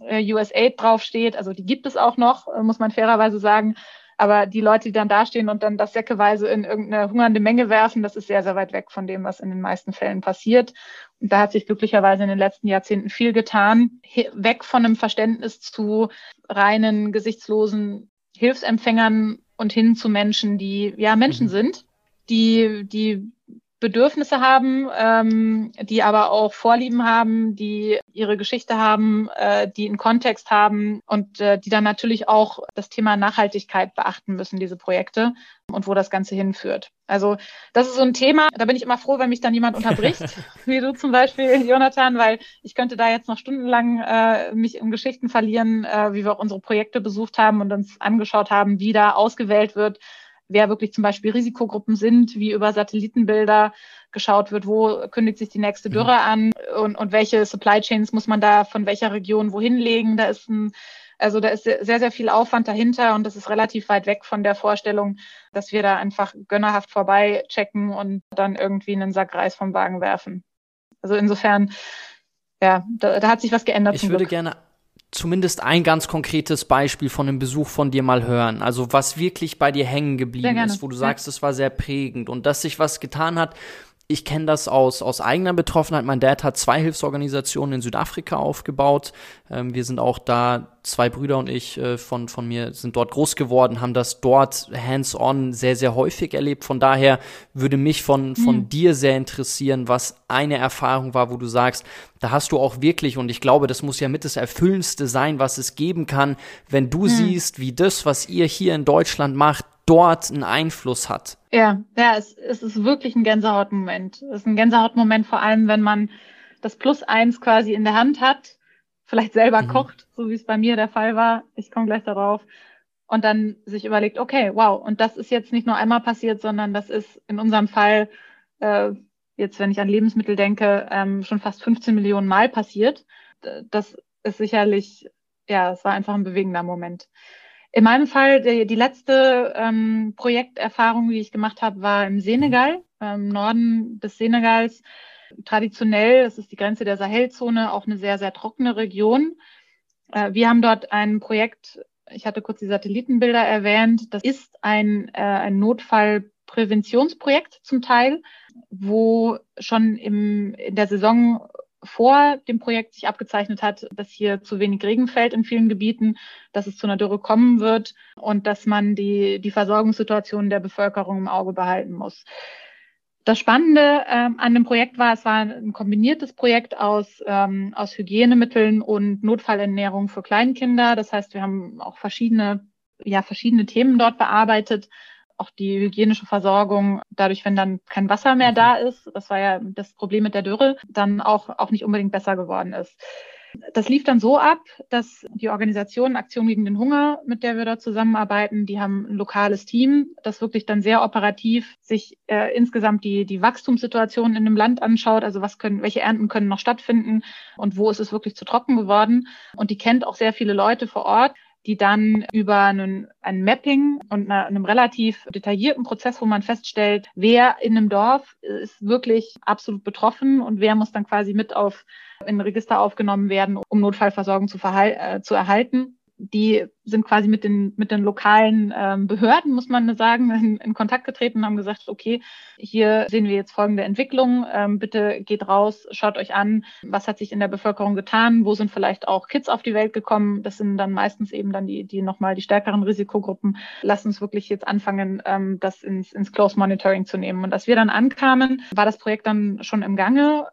äh, USAID draufsteht. Also die gibt es auch noch, äh, muss man fairerweise sagen. Aber die Leute, die dann dastehen und dann das säckeweise in irgendeine hungernde Menge werfen, das ist sehr, sehr weit weg von dem, was in den meisten Fällen passiert. Und da hat sich glücklicherweise in den letzten Jahrzehnten viel getan. Weg von einem Verständnis zu reinen, gesichtslosen Hilfsempfängern und hin zu Menschen, die ja Menschen mhm. sind, die, die Bedürfnisse haben, ähm, die aber auch Vorlieben haben, die ihre Geschichte haben, äh, die einen Kontext haben und äh, die dann natürlich auch das Thema Nachhaltigkeit beachten müssen, diese Projekte und wo das Ganze hinführt. Also das ist so ein Thema, da bin ich immer froh, wenn mich dann jemand unterbricht, wie du zum Beispiel, Jonathan, weil ich könnte da jetzt noch stundenlang äh, mich in Geschichten verlieren, äh, wie wir auch unsere Projekte besucht haben und uns angeschaut haben, wie da ausgewählt wird, wer wirklich zum Beispiel Risikogruppen sind, wie über Satellitenbilder geschaut wird, wo kündigt sich die nächste mhm. Dürre an und, und welche Supply Chains muss man da von welcher Region wohin legen. Da ist ein, also da ist sehr, sehr viel Aufwand dahinter und das ist relativ weit weg von der Vorstellung, dass wir da einfach gönnerhaft vorbei checken und dann irgendwie einen Sack Reis vom Wagen werfen. Also insofern, ja, da, da hat sich was geändert. Ich würde Glück. gerne zumindest ein ganz konkretes Beispiel von einem Besuch von dir mal hören. Also was wirklich bei dir hängen geblieben ist, wo du sagst, es war sehr prägend und dass sich was getan hat, ich kenne das aus, aus eigener Betroffenheit. Mein Dad hat zwei Hilfsorganisationen in Südafrika aufgebaut. Ähm, wir sind auch da, zwei Brüder und ich äh, von, von mir sind dort groß geworden, haben das dort hands-on sehr, sehr häufig erlebt. Von daher würde mich von, von mhm. dir sehr interessieren, was eine Erfahrung war, wo du sagst, da hast du auch wirklich, und ich glaube, das muss ja mit das Erfüllendste sein, was es geben kann, wenn du mhm. siehst, wie das, was ihr hier in Deutschland macht, dort einen Einfluss hat. Ja, ja, es, es ist wirklich ein Gänsehautmoment. Es ist ein Gänsehautmoment vor allem, wenn man das Plus eins quasi in der Hand hat, vielleicht selber mhm. kocht, so wie es bei mir der Fall war. Ich komme gleich darauf. Und dann sich überlegt, okay, wow, und das ist jetzt nicht nur einmal passiert, sondern das ist in unserem Fall, äh, jetzt wenn ich an Lebensmittel denke, ähm, schon fast 15 Millionen Mal passiert. Das ist sicherlich, ja, es war einfach ein bewegender Moment. In meinem Fall, die, die letzte ähm, Projekterfahrung, die ich gemacht habe, war im Senegal, im Norden des Senegals. Traditionell, das ist die Grenze der Sahelzone, auch eine sehr, sehr trockene Region. Äh, wir haben dort ein Projekt, ich hatte kurz die Satellitenbilder erwähnt, das ist ein, äh, ein Notfallpräventionsprojekt zum Teil, wo schon im, in der Saison vor dem Projekt sich abgezeichnet hat, dass hier zu wenig Regen fällt in vielen Gebieten, dass es zu einer Dürre kommen wird und dass man die, die Versorgungssituation der Bevölkerung im Auge behalten muss. Das Spannende ähm, an dem Projekt war, es war ein kombiniertes Projekt aus, ähm, aus Hygienemitteln und Notfallernährung für Kleinkinder. Das heißt, wir haben auch verschiedene, ja, verschiedene Themen dort bearbeitet auch die hygienische Versorgung, dadurch, wenn dann kein Wasser mehr da mhm. ist, das war ja das Problem mit der Dürre, dann auch, auch nicht unbedingt besser geworden ist. Das lief dann so ab, dass die Organisation Aktion gegen den Hunger, mit der wir dort zusammenarbeiten, die haben ein lokales Team, das wirklich dann sehr operativ sich äh, insgesamt die, die Wachstumssituation in dem Land anschaut. Also was können, welche Ernten können noch stattfinden und wo ist es wirklich zu trocken geworden. Und die kennt auch sehr viele Leute vor Ort die dann über einen, ein Mapping und eine, einem relativ detaillierten Prozess, wo man feststellt, wer in einem Dorf ist wirklich absolut betroffen und wer muss dann quasi mit auf in ein Register aufgenommen werden, um Notfallversorgung zu, äh, zu erhalten die sind quasi mit den, mit den lokalen ähm, Behörden, muss man sagen, in, in, Kontakt getreten und haben gesagt, okay, hier sehen wir jetzt folgende Entwicklung. Ähm, bitte geht raus, schaut euch an, was hat sich in der Bevölkerung getan, wo sind vielleicht auch Kids auf die Welt gekommen. Das sind dann meistens eben dann die, die nochmal die stärkeren Risikogruppen. Lasst uns wirklich jetzt anfangen, ähm, das ins, ins Close Monitoring zu nehmen. Und als wir dann ankamen, war das Projekt dann schon im Gange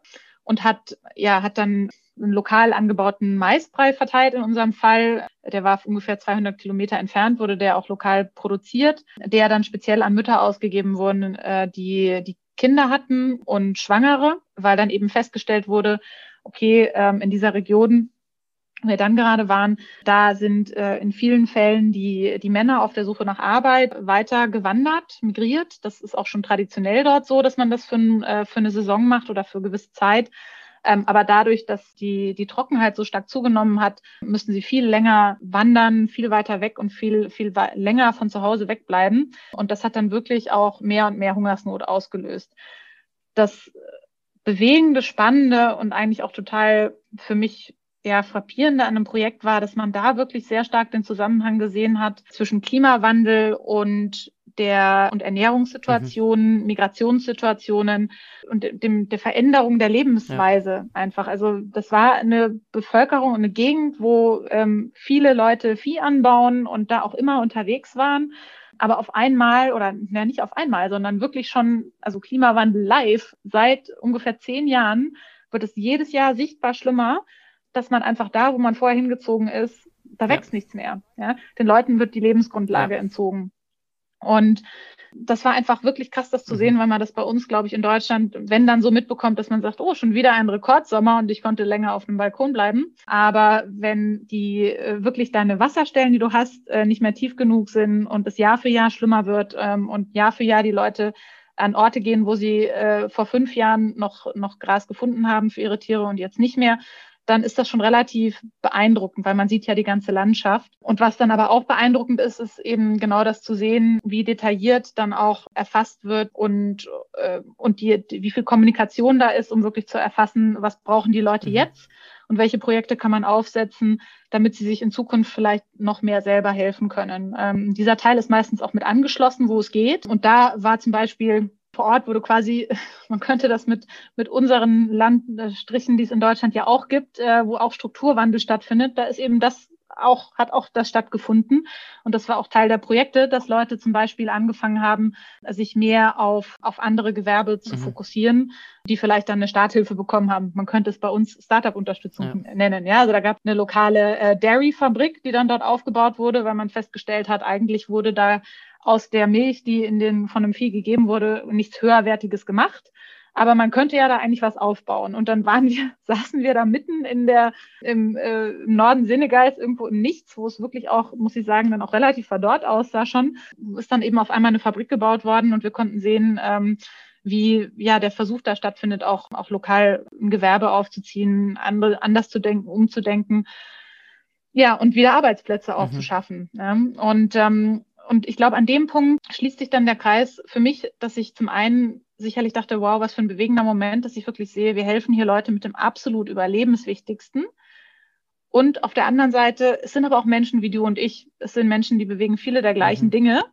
und hat, ja, hat dann einen lokal angebauten Maisbrei verteilt in unserem Fall. Der war ungefähr 200 Kilometer entfernt, wurde der auch lokal produziert, der dann speziell an Mütter ausgegeben wurden, äh, die, die Kinder hatten und Schwangere, weil dann eben festgestellt wurde, okay, ähm, in dieser Region wir dann gerade waren, da sind äh, in vielen Fällen die, die Männer auf der Suche nach Arbeit weiter gewandert, migriert. Das ist auch schon traditionell dort so, dass man das für, äh, für eine Saison macht oder für gewisse Zeit. Ähm, aber dadurch, dass die, die Trockenheit so stark zugenommen hat, müssen sie viel länger wandern, viel weiter weg und viel, viel länger von zu Hause wegbleiben. Und das hat dann wirklich auch mehr und mehr Hungersnot ausgelöst. Das Bewegende, Spannende und eigentlich auch total für mich ja, frappierende an einem Projekt war, dass man da wirklich sehr stark den Zusammenhang gesehen hat zwischen Klimawandel und der und Ernährungssituationen, mhm. Migrationssituationen und dem, der Veränderung der Lebensweise ja. einfach. Also das war eine Bevölkerung, eine Gegend, wo ähm, viele Leute Vieh anbauen und da auch immer unterwegs waren. Aber auf einmal, oder ja, nicht auf einmal, sondern wirklich schon, also Klimawandel live, seit ungefähr zehn Jahren wird es jedes Jahr sichtbar schlimmer dass man einfach da, wo man vorher hingezogen ist, da ja. wächst nichts mehr. Ja? Den Leuten wird die Lebensgrundlage ja. entzogen. Und das war einfach wirklich krass, das zu mhm. sehen, weil man das bei uns, glaube ich, in Deutschland, wenn dann so mitbekommt, dass man sagt, oh, schon wieder ein Rekordsommer und ich konnte länger auf dem Balkon bleiben. Aber wenn die äh, wirklich deine Wasserstellen, die du hast, äh, nicht mehr tief genug sind und es Jahr für Jahr schlimmer wird ähm, und Jahr für Jahr die Leute an Orte gehen, wo sie äh, vor fünf Jahren noch, noch Gras gefunden haben für ihre Tiere und jetzt nicht mehr, dann ist das schon relativ beeindruckend, weil man sieht ja die ganze Landschaft. Und was dann aber auch beeindruckend ist, ist eben genau das zu sehen, wie detailliert dann auch erfasst wird und, äh, und die, wie viel Kommunikation da ist, um wirklich zu erfassen, was brauchen die Leute mhm. jetzt und welche Projekte kann man aufsetzen, damit sie sich in Zukunft vielleicht noch mehr selber helfen können. Ähm, dieser Teil ist meistens auch mit angeschlossen, wo es geht. Und da war zum Beispiel vor Ort, wo du quasi, man könnte das mit, mit unseren Landstrichen, die es in Deutschland ja auch gibt, äh, wo auch Strukturwandel stattfindet, da ist eben das auch, hat auch das stattgefunden. Und das war auch Teil der Projekte, dass Leute zum Beispiel angefangen haben, sich mehr auf, auf andere Gewerbe zu mhm. fokussieren, die vielleicht dann eine Starthilfe bekommen haben. Man könnte es bei uns Startup-Unterstützung ja. nennen. Ja, also da gab es eine lokale äh, Dairy-Fabrik, die dann dort aufgebaut wurde, weil man festgestellt hat, eigentlich wurde da aus der Milch, die in den, von einem Vieh gegeben wurde, nichts höherwertiges gemacht. Aber man könnte ja da eigentlich was aufbauen. Und dann waren wir, saßen wir da mitten in der, im, äh, im Norden Senegals, irgendwo im Nichts, wo es wirklich auch, muss ich sagen, dann auch relativ verdorrt aussah schon. Ist dann eben auf einmal eine Fabrik gebaut worden und wir konnten sehen, ähm, wie ja der Versuch da stattfindet, auch, auch lokal ein Gewerbe aufzuziehen, andere, anders zu denken, umzudenken. ja, und wieder Arbeitsplätze auch mhm. zu schaffen. Ja. Und, ähm, und ich glaube, an dem Punkt schließt sich dann der Kreis für mich, dass ich zum einen sicherlich dachte, wow, was für ein bewegender Moment, dass ich wirklich sehe, wir helfen hier Leute mit dem absolut Überlebenswichtigsten. Und auf der anderen Seite, es sind aber auch Menschen wie du und ich. Es sind Menschen, die bewegen viele der gleichen mhm. Dinge.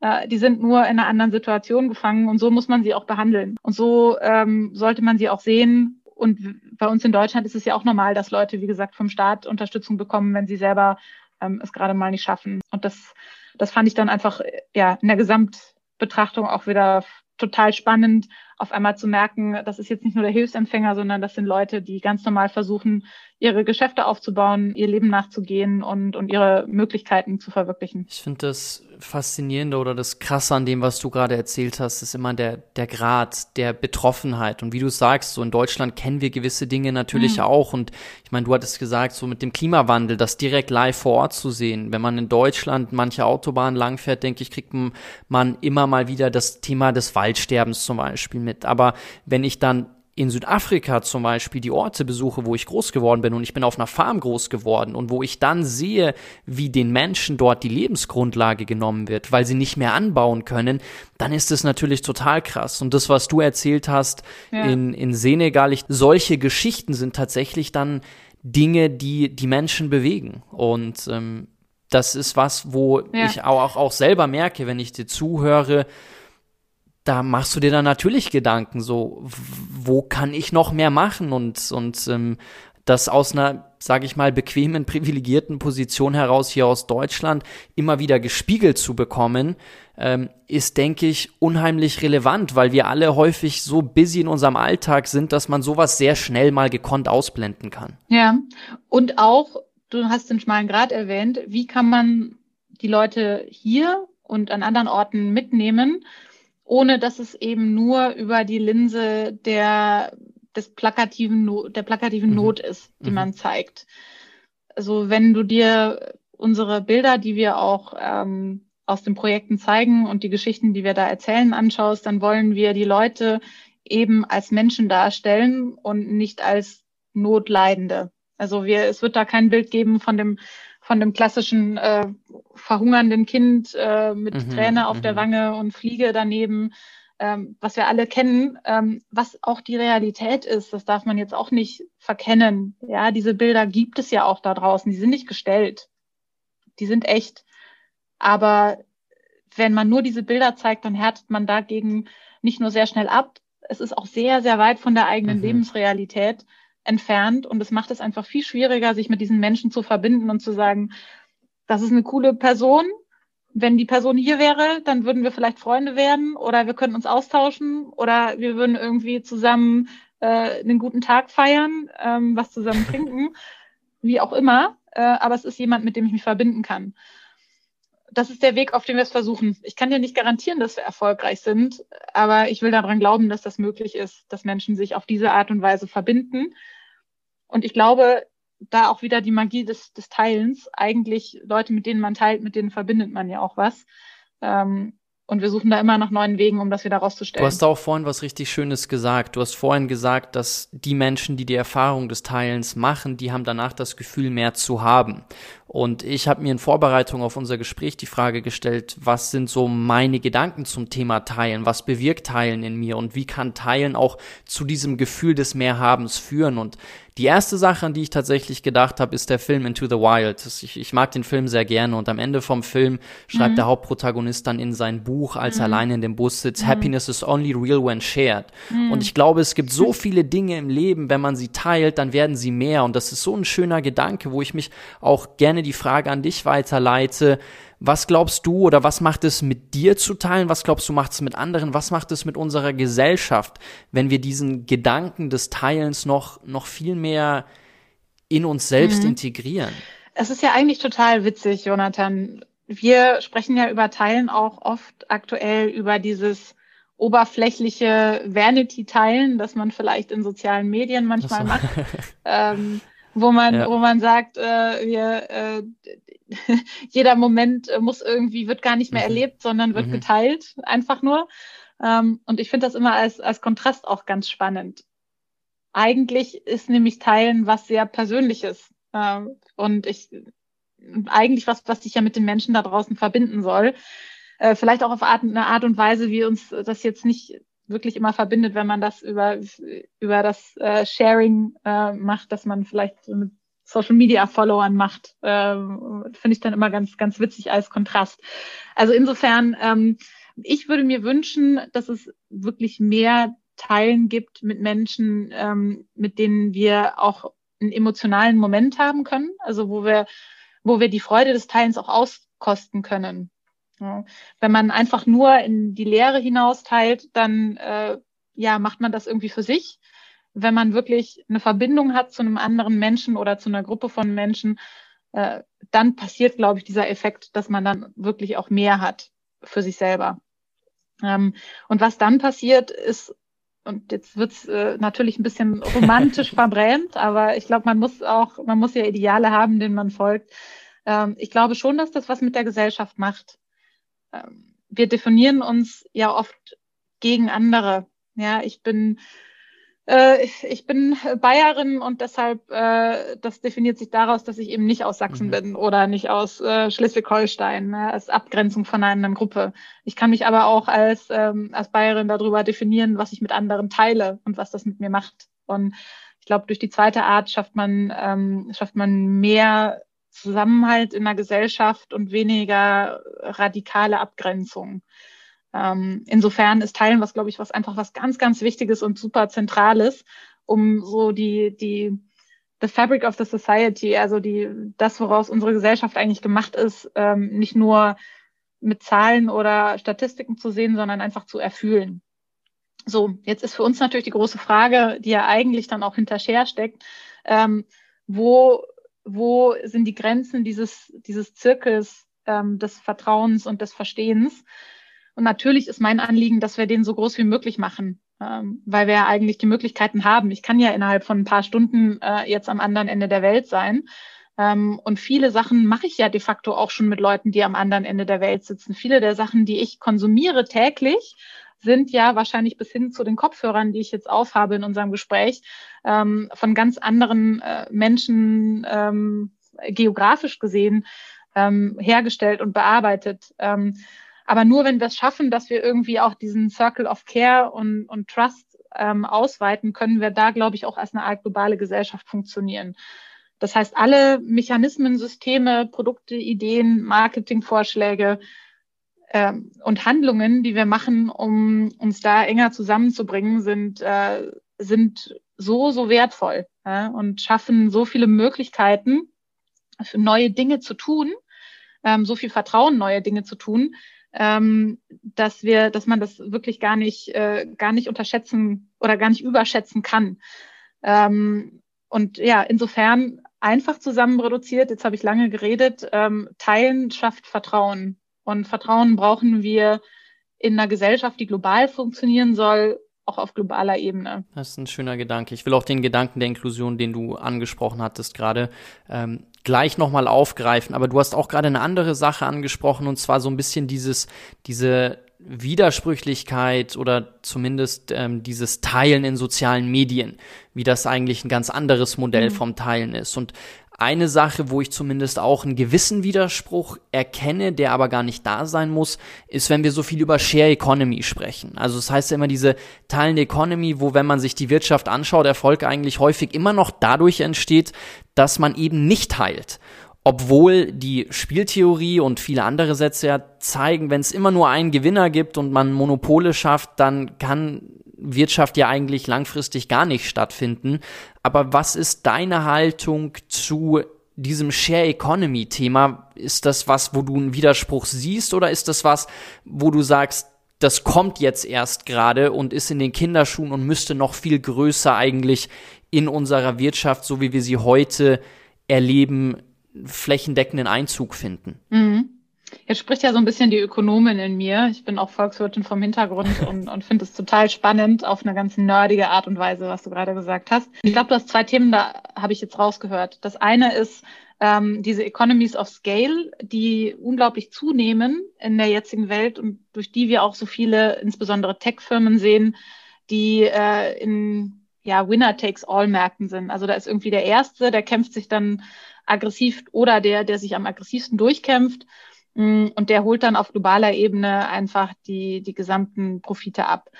Äh, die sind nur in einer anderen Situation gefangen und so muss man sie auch behandeln. Und so ähm, sollte man sie auch sehen. Und bei uns in Deutschland ist es ja auch normal, dass Leute, wie gesagt, vom Staat Unterstützung bekommen, wenn sie selber ähm, es gerade mal nicht schaffen. Und das, das fand ich dann einfach ja in der Gesamtbetrachtung auch wieder total spannend, auf einmal zu merken, das ist jetzt nicht nur der Hilfsempfänger, sondern das sind Leute, die ganz normal versuchen, ihre Geschäfte aufzubauen, ihr Leben nachzugehen und, und ihre Möglichkeiten zu verwirklichen. Ich finde das Faszinierende oder das Krasse an dem, was du gerade erzählt hast, ist immer der, der Grad der Betroffenheit. Und wie du sagst, so in Deutschland kennen wir gewisse Dinge natürlich mhm. auch. Und ich meine, du hattest gesagt, so mit dem Klimawandel, das direkt live vor Ort zu sehen. Wenn man in Deutschland manche Autobahnen langfährt, denke ich, kriegt man immer mal wieder das Thema des Waldsterbens zum Beispiel mit mit. Aber wenn ich dann in Südafrika zum Beispiel die Orte besuche, wo ich groß geworden bin und ich bin auf einer Farm groß geworden und wo ich dann sehe, wie den Menschen dort die Lebensgrundlage genommen wird, weil sie nicht mehr anbauen können, dann ist es natürlich total krass. Und das, was du erzählt hast ja. in, in Senegal, ich, solche Geschichten sind tatsächlich dann Dinge, die die Menschen bewegen. Und ähm, das ist was, wo ja. ich auch, auch selber merke, wenn ich dir zuhöre, da machst du dir dann natürlich Gedanken, so, wo kann ich noch mehr machen und, und ähm, das aus einer, sage ich mal, bequemen, privilegierten Position heraus hier aus Deutschland immer wieder gespiegelt zu bekommen, ähm, ist, denke ich, unheimlich relevant, weil wir alle häufig so busy in unserem Alltag sind, dass man sowas sehr schnell mal gekonnt ausblenden kann. Ja, und auch, du hast den schmalen Grad erwähnt, wie kann man die Leute hier und an anderen Orten mitnehmen, ohne dass es eben nur über die Linse der, des plakativen, Not, der plakativen mhm. Not ist, die mhm. man zeigt. Also wenn du dir unsere Bilder, die wir auch ähm, aus den Projekten zeigen und die Geschichten, die wir da erzählen, anschaust, dann wollen wir die Leute eben als Menschen darstellen und nicht als Notleidende. Also wir, es wird da kein Bild geben von dem von dem klassischen äh, verhungernden Kind äh, mit mhm, Träne auf der mhm. Wange und Fliege daneben, ähm, was wir alle kennen, ähm, was auch die Realität ist. Das darf man jetzt auch nicht verkennen. Ja, diese Bilder gibt es ja auch da draußen. Die sind nicht gestellt. Die sind echt. Aber wenn man nur diese Bilder zeigt, dann härtet man dagegen nicht nur sehr schnell ab. Es ist auch sehr, sehr weit von der eigenen mhm. Lebensrealität entfernt und es macht es einfach viel schwieriger, sich mit diesen Menschen zu verbinden und zu sagen, das ist eine coole Person. Wenn die Person hier wäre, dann würden wir vielleicht Freunde werden oder wir könnten uns austauschen oder wir würden irgendwie zusammen äh, einen guten Tag feiern, ähm, was zusammen trinken, wie auch immer. Äh, aber es ist jemand, mit dem ich mich verbinden kann. Das ist der Weg, auf den wir es versuchen. Ich kann dir nicht garantieren, dass wir erfolgreich sind, aber ich will daran glauben, dass das möglich ist, dass Menschen sich auf diese Art und Weise verbinden und ich glaube, da auch wieder die Magie des, des Teilens. Eigentlich Leute, mit denen man teilt, mit denen verbindet man ja auch was. Ähm, und wir suchen da immer nach neuen Wegen, um das wieder rauszustellen. Du hast auch vorhin was richtig Schönes gesagt. Du hast vorhin gesagt, dass die Menschen, die die Erfahrung des Teilens machen, die haben danach das Gefühl, mehr zu haben. Und ich habe mir in Vorbereitung auf unser Gespräch die Frage gestellt, was sind so meine Gedanken zum Thema Teilen? Was bewirkt Teilen in mir? Und wie kann Teilen auch zu diesem Gefühl des Mehrhabens führen? Und die erste Sache, an die ich tatsächlich gedacht habe, ist der Film Into the Wild. Ich, ich mag den Film sehr gerne und am Ende vom Film schreibt mhm. der Hauptprotagonist dann in sein Buch, als er mhm. alleine in dem Bus sitzt, mhm. Happiness is only real when shared. Mhm. Und ich glaube, es gibt so viele Dinge im Leben, wenn man sie teilt, dann werden sie mehr. Und das ist so ein schöner Gedanke, wo ich mich auch gerne die Frage an dich weiterleite. Was glaubst du oder was macht es mit dir zu teilen? Was glaubst du macht es mit anderen? Was macht es mit unserer Gesellschaft, wenn wir diesen Gedanken des Teilens noch, noch viel mehr in uns selbst mhm. integrieren? Es ist ja eigentlich total witzig, Jonathan. Wir sprechen ja über Teilen auch oft aktuell über dieses oberflächliche Vanity-Teilen, das man vielleicht in sozialen Medien manchmal so. macht. ähm, wo man, ja. wo man sagt, äh, wir, äh, jeder Moment äh, muss irgendwie, wird gar nicht mehr mhm. erlebt, sondern wird mhm. geteilt, einfach nur. Ähm, und ich finde das immer als, als Kontrast auch ganz spannend. Eigentlich ist nämlich Teilen was sehr Persönliches. Ähm, und ich eigentlich was, was dich ja mit den Menschen da draußen verbinden soll. Äh, vielleicht auch auf Art, eine Art und Weise, wie uns das jetzt nicht wirklich immer verbindet, wenn man das über, über das äh, Sharing äh, macht, dass man vielleicht mit Social Media Followern macht, äh, finde ich dann immer ganz, ganz witzig als Kontrast. Also insofern, ähm, ich würde mir wünschen, dass es wirklich mehr Teilen gibt mit Menschen, ähm, mit denen wir auch einen emotionalen Moment haben können, also wo wir, wo wir die Freude des Teilens auch auskosten können. Wenn man einfach nur in die Leere hinaus teilt, dann äh, ja, macht man das irgendwie für sich. Wenn man wirklich eine Verbindung hat zu einem anderen Menschen oder zu einer Gruppe von Menschen, äh, dann passiert, glaube ich, dieser Effekt, dass man dann wirklich auch mehr hat für sich selber. Ähm, und was dann passiert, ist, und jetzt wird's äh, natürlich ein bisschen romantisch verbrennt, aber ich glaube, man muss auch, man muss ja Ideale haben, denen man folgt. Ähm, ich glaube schon, dass das was mit der Gesellschaft macht. Ähm, wir definieren uns ja oft gegen andere. Ja, ich bin äh, ich bin Bayerin und deshalb, äh, das definiert sich daraus, dass ich eben nicht aus Sachsen mhm. bin oder nicht aus äh, Schleswig-Holstein, ne, als Abgrenzung von einer anderen Gruppe. Ich kann mich aber auch als, ähm, als Bayerin darüber definieren, was ich mit anderen teile und was das mit mir macht. Und ich glaube, durch die zweite Art schafft man, ähm, schafft man mehr Zusammenhalt in der Gesellschaft und weniger radikale Abgrenzung. Ähm, insofern ist Teilen was, glaube ich, was einfach was ganz, ganz Wichtiges und super Zentrales, um so die, die, the fabric of the society, also die, das, woraus unsere Gesellschaft eigentlich gemacht ist, ähm, nicht nur mit Zahlen oder Statistiken zu sehen, sondern einfach zu erfühlen. So, jetzt ist für uns natürlich die große Frage, die ja eigentlich dann auch hinterher steckt, ähm, wo wo sind die Grenzen dieses, dieses Zirkels ähm, des Vertrauens und des Verstehens. Und natürlich ist mein Anliegen, dass wir den so groß wie möglich machen, ähm, weil wir ja eigentlich die Möglichkeiten haben. Ich kann ja innerhalb von ein paar Stunden äh, jetzt am anderen Ende der Welt sein. Ähm, und viele Sachen mache ich ja de facto auch schon mit Leuten, die am anderen Ende der Welt sitzen. Viele der Sachen, die ich konsumiere täglich, sind ja wahrscheinlich bis hin zu den Kopfhörern, die ich jetzt aufhabe in unserem Gespräch, ähm, von ganz anderen äh, Menschen ähm, geografisch gesehen ähm, hergestellt und bearbeitet. Ähm, aber nur wenn wir es schaffen, dass wir irgendwie auch diesen Circle of Care und, und Trust ähm, ausweiten, können wir da, glaube ich, auch als eine Art globale Gesellschaft funktionieren. Das heißt, alle Mechanismen, Systeme, Produkte, Ideen, Marketingvorschläge, ähm, und Handlungen, die wir machen, um uns da enger zusammenzubringen, sind, äh, sind so, so wertvoll ja, und schaffen so viele Möglichkeiten, neue Dinge zu tun, ähm, so viel Vertrauen, neue Dinge zu tun, ähm, dass wir, dass man das wirklich gar nicht, äh, gar nicht unterschätzen oder gar nicht überschätzen kann. Ähm, und ja, insofern einfach zusammen reduziert, jetzt habe ich lange geredet, ähm, teilen schafft Vertrauen. Und Vertrauen brauchen wir in einer Gesellschaft, die global funktionieren soll, auch auf globaler Ebene. Das ist ein schöner Gedanke. Ich will auch den Gedanken der Inklusion, den du angesprochen hattest, gerade ähm, gleich nochmal aufgreifen. Aber du hast auch gerade eine andere Sache angesprochen, und zwar so ein bisschen dieses, diese Widersprüchlichkeit oder zumindest ähm, dieses Teilen in sozialen Medien, wie das eigentlich ein ganz anderes Modell mhm. vom Teilen ist. Und eine Sache, wo ich zumindest auch einen gewissen Widerspruch erkenne, der aber gar nicht da sein muss, ist, wenn wir so viel über Share Economy sprechen. Also das heißt ja immer diese teilende Economy, wo, wenn man sich die Wirtschaft anschaut, Erfolg eigentlich häufig immer noch dadurch entsteht, dass man eben nicht teilt. Obwohl die Spieltheorie und viele andere Sätze ja zeigen, wenn es immer nur einen Gewinner gibt und man Monopole schafft, dann kann Wirtschaft ja eigentlich langfristig gar nicht stattfinden. Aber was ist deine Haltung zu diesem Share Economy Thema? Ist das was, wo du einen Widerspruch siehst oder ist das was, wo du sagst, das kommt jetzt erst gerade und ist in den Kinderschuhen und müsste noch viel größer eigentlich in unserer Wirtschaft, so wie wir sie heute erleben, flächendeckenden Einzug finden? Mhm. Jetzt spricht ja so ein bisschen die Ökonomin in mir. Ich bin auch Volkswirtin vom Hintergrund und, und finde es total spannend auf eine ganz nerdige Art und Weise, was du gerade gesagt hast. Ich glaube, du hast zwei Themen, da habe ich jetzt rausgehört. Das eine ist ähm, diese Economies of Scale, die unglaublich zunehmen in der jetzigen Welt und durch die wir auch so viele, insbesondere Tech-Firmen sehen, die äh, in ja, Winner-Takes-All-Märkten sind. Also da ist irgendwie der Erste, der kämpft sich dann aggressiv oder der, der sich am aggressivsten durchkämpft. Mm, und der holt dann auf globaler Ebene einfach die, die gesamten Profite ab.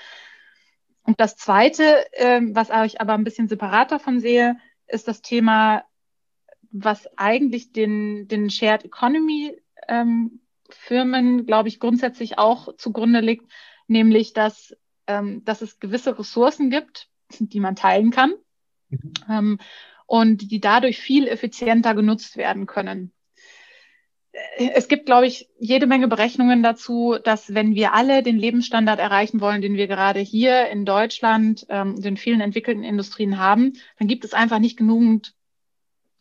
Und das Zweite, ähm, was ich aber ein bisschen separat davon sehe, ist das Thema, was eigentlich den, den Shared Economy ähm, Firmen, glaube ich, grundsätzlich auch zugrunde liegt, nämlich dass, ähm, dass es gewisse Ressourcen gibt, die man teilen kann mhm. ähm, und die dadurch viel effizienter genutzt werden können. Es gibt, glaube ich, jede Menge Berechnungen dazu, dass wenn wir alle den Lebensstandard erreichen wollen, den wir gerade hier in Deutschland ähm, in vielen entwickelten Industrien haben, dann gibt es einfach nicht genügend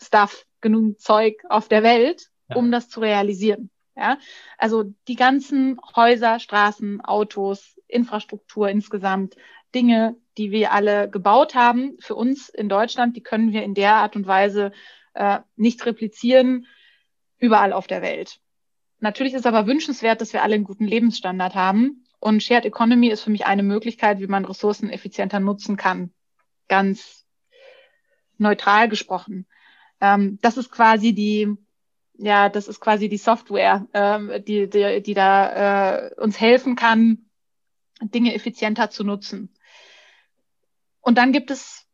Stuff, genügend Zeug auf der Welt, um das zu realisieren. Ja, also die ganzen Häuser, Straßen, Autos, Infrastruktur insgesamt, Dinge, die wir alle gebaut haben für uns in Deutschland, die können wir in der Art und Weise äh, nicht replizieren überall auf der Welt. Natürlich ist aber wünschenswert, dass wir alle einen guten Lebensstandard haben. Und Shared Economy ist für mich eine Möglichkeit, wie man Ressourcen effizienter nutzen kann. Ganz neutral gesprochen. Ähm, das ist quasi die, ja, das ist quasi die Software, ähm, die, die, die da äh, uns helfen kann, Dinge effizienter zu nutzen. Und dann gibt es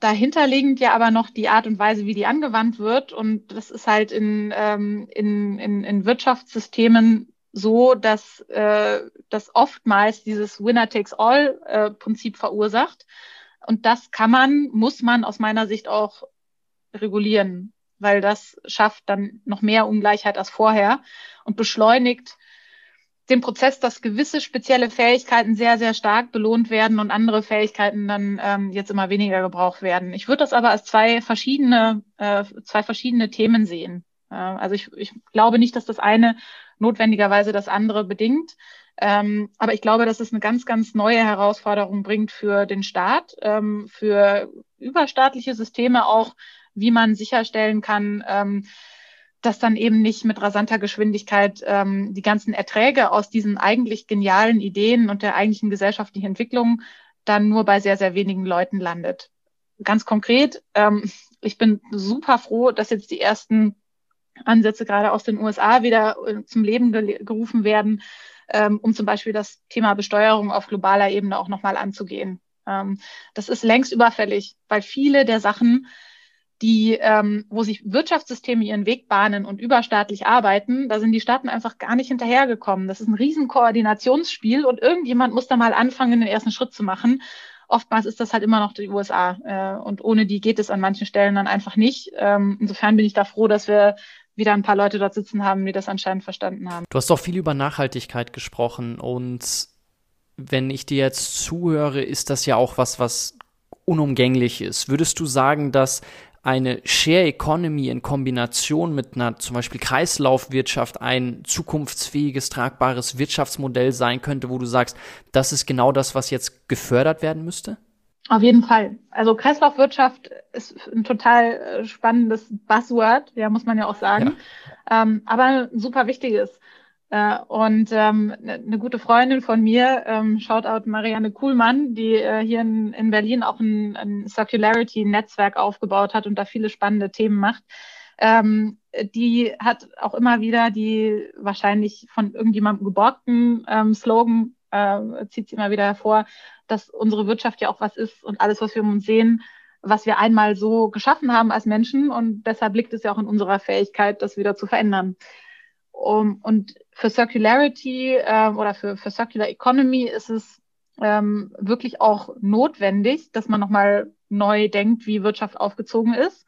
dahinterliegend ja aber noch die Art und Weise, wie die angewandt wird. Und das ist halt in, ähm, in, in, in Wirtschaftssystemen so, dass äh, das oftmals dieses Winner-Takes-All-Prinzip verursacht. Und das kann man, muss man aus meiner Sicht auch regulieren weil das schafft dann noch mehr Ungleichheit als vorher und beschleunigt den Prozess, dass gewisse spezielle Fähigkeiten sehr, sehr stark belohnt werden und andere Fähigkeiten dann ähm, jetzt immer weniger gebraucht werden. Ich würde das aber als zwei verschiedene, äh, zwei verschiedene Themen sehen. Äh, also ich, ich glaube nicht, dass das eine notwendigerweise das andere bedingt. Ähm, aber ich glaube, dass es eine ganz, ganz neue Herausforderung bringt für den Staat, ähm, für überstaatliche Systeme auch, wie man sicherstellen kann, ähm, dass dann eben nicht mit rasanter Geschwindigkeit ähm, die ganzen Erträge aus diesen eigentlich genialen Ideen und der eigentlichen gesellschaftlichen Entwicklung dann nur bei sehr, sehr wenigen Leuten landet. Ganz konkret, ähm, ich bin super froh, dass jetzt die ersten Ansätze gerade aus den USA wieder äh, zum Leben gerufen werden, ähm, um zum Beispiel das Thema Besteuerung auf globaler Ebene auch nochmal anzugehen. Ähm, das ist längst überfällig, weil viele der Sachen, die, ähm, wo sich Wirtschaftssysteme ihren Weg bahnen und überstaatlich arbeiten, da sind die Staaten einfach gar nicht hinterhergekommen. Das ist ein Riesenkoordinationsspiel und irgendjemand muss da mal anfangen, den ersten Schritt zu machen. Oftmals ist das halt immer noch die USA äh, und ohne die geht es an manchen Stellen dann einfach nicht. Ähm, insofern bin ich da froh, dass wir wieder ein paar Leute dort sitzen haben, die das anscheinend verstanden haben. Du hast doch viel über Nachhaltigkeit gesprochen und wenn ich dir jetzt zuhöre, ist das ja auch was, was unumgänglich ist. Würdest du sagen, dass eine Share Economy in Kombination mit einer zum Beispiel Kreislaufwirtschaft ein zukunftsfähiges, tragbares Wirtschaftsmodell sein könnte, wo du sagst, das ist genau das, was jetzt gefördert werden müsste? Auf jeden Fall. Also Kreislaufwirtschaft ist ein total äh, spannendes Buzzword, ja, muss man ja auch sagen. Ja. Ähm, aber ein super wichtiges. Äh, und ähm, eine ne gute Freundin von mir, ähm, Shoutout Marianne Kuhlmann, die äh, hier in, in Berlin auch ein, ein Circularity-Netzwerk aufgebaut hat und da viele spannende Themen macht. Ähm, die hat auch immer wieder die wahrscheinlich von irgendjemandem geborgten ähm, Slogan, äh, zieht sie immer wieder hervor, dass unsere Wirtschaft ja auch was ist und alles, was wir um uns sehen, was wir einmal so geschaffen haben als Menschen und deshalb liegt es ja auch in unserer Fähigkeit, das wieder zu verändern. Um, und für Circularity äh, oder für, für Circular Economy ist es ähm, wirklich auch notwendig, dass man nochmal neu denkt, wie Wirtschaft aufgezogen ist.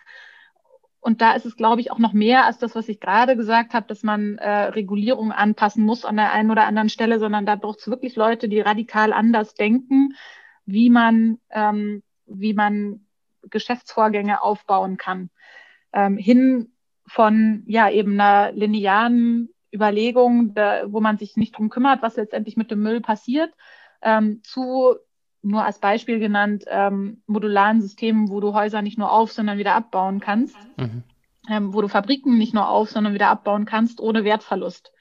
Und da ist es, glaube ich, auch noch mehr als das, was ich gerade gesagt habe, dass man äh, Regulierung anpassen muss an der einen oder anderen Stelle, sondern da braucht es wirklich Leute, die radikal anders denken, wie man, ähm, wie man Geschäftsvorgänge aufbauen kann. Ähm, hin von ja eben einer linearen Überlegung, da, wo man sich nicht drum kümmert, was letztendlich mit dem Müll passiert, ähm, zu nur als Beispiel genannt ähm, modularen Systemen, wo du Häuser nicht nur auf, sondern wieder abbauen kannst, mhm. ähm, wo du Fabriken nicht nur auf, sondern wieder abbauen kannst ohne Wertverlust.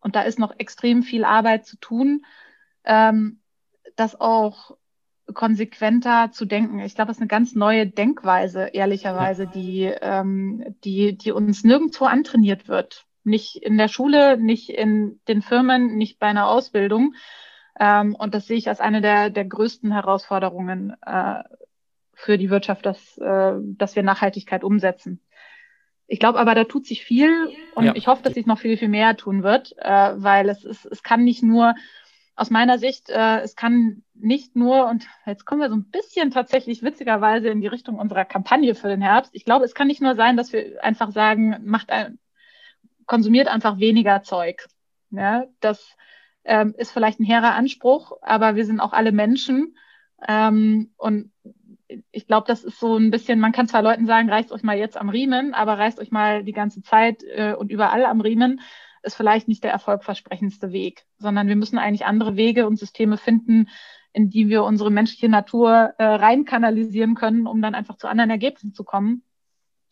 Und da ist noch extrem viel Arbeit zu tun, ähm, das auch konsequenter zu denken. Ich glaube, das ist eine ganz neue Denkweise, ehrlicherweise, die, ähm, die, die uns nirgendwo antrainiert wird. Nicht in der Schule, nicht in den Firmen, nicht bei einer Ausbildung. Ähm, und das sehe ich als eine der, der größten Herausforderungen äh, für die Wirtschaft, dass, äh, dass wir Nachhaltigkeit umsetzen. Ich glaube aber, da tut sich viel und ja. ich hoffe, dass sich noch viel, viel mehr tun wird, äh, weil es ist, es kann nicht nur aus meiner Sicht, äh, es kann nicht nur, und jetzt kommen wir so ein bisschen tatsächlich witzigerweise in die Richtung unserer Kampagne für den Herbst. Ich glaube, es kann nicht nur sein, dass wir einfach sagen, macht ein, konsumiert einfach weniger Zeug. Ja, das ähm, ist vielleicht ein hehrer Anspruch, aber wir sind auch alle Menschen. Ähm, und ich glaube, das ist so ein bisschen, man kann zwar Leuten sagen, reißt euch mal jetzt am Riemen, aber reißt euch mal die ganze Zeit äh, und überall am Riemen ist vielleicht nicht der erfolgversprechendste Weg, sondern wir müssen eigentlich andere Wege und Systeme finden, in die wir unsere menschliche Natur äh, rein kanalisieren können, um dann einfach zu anderen Ergebnissen zu kommen.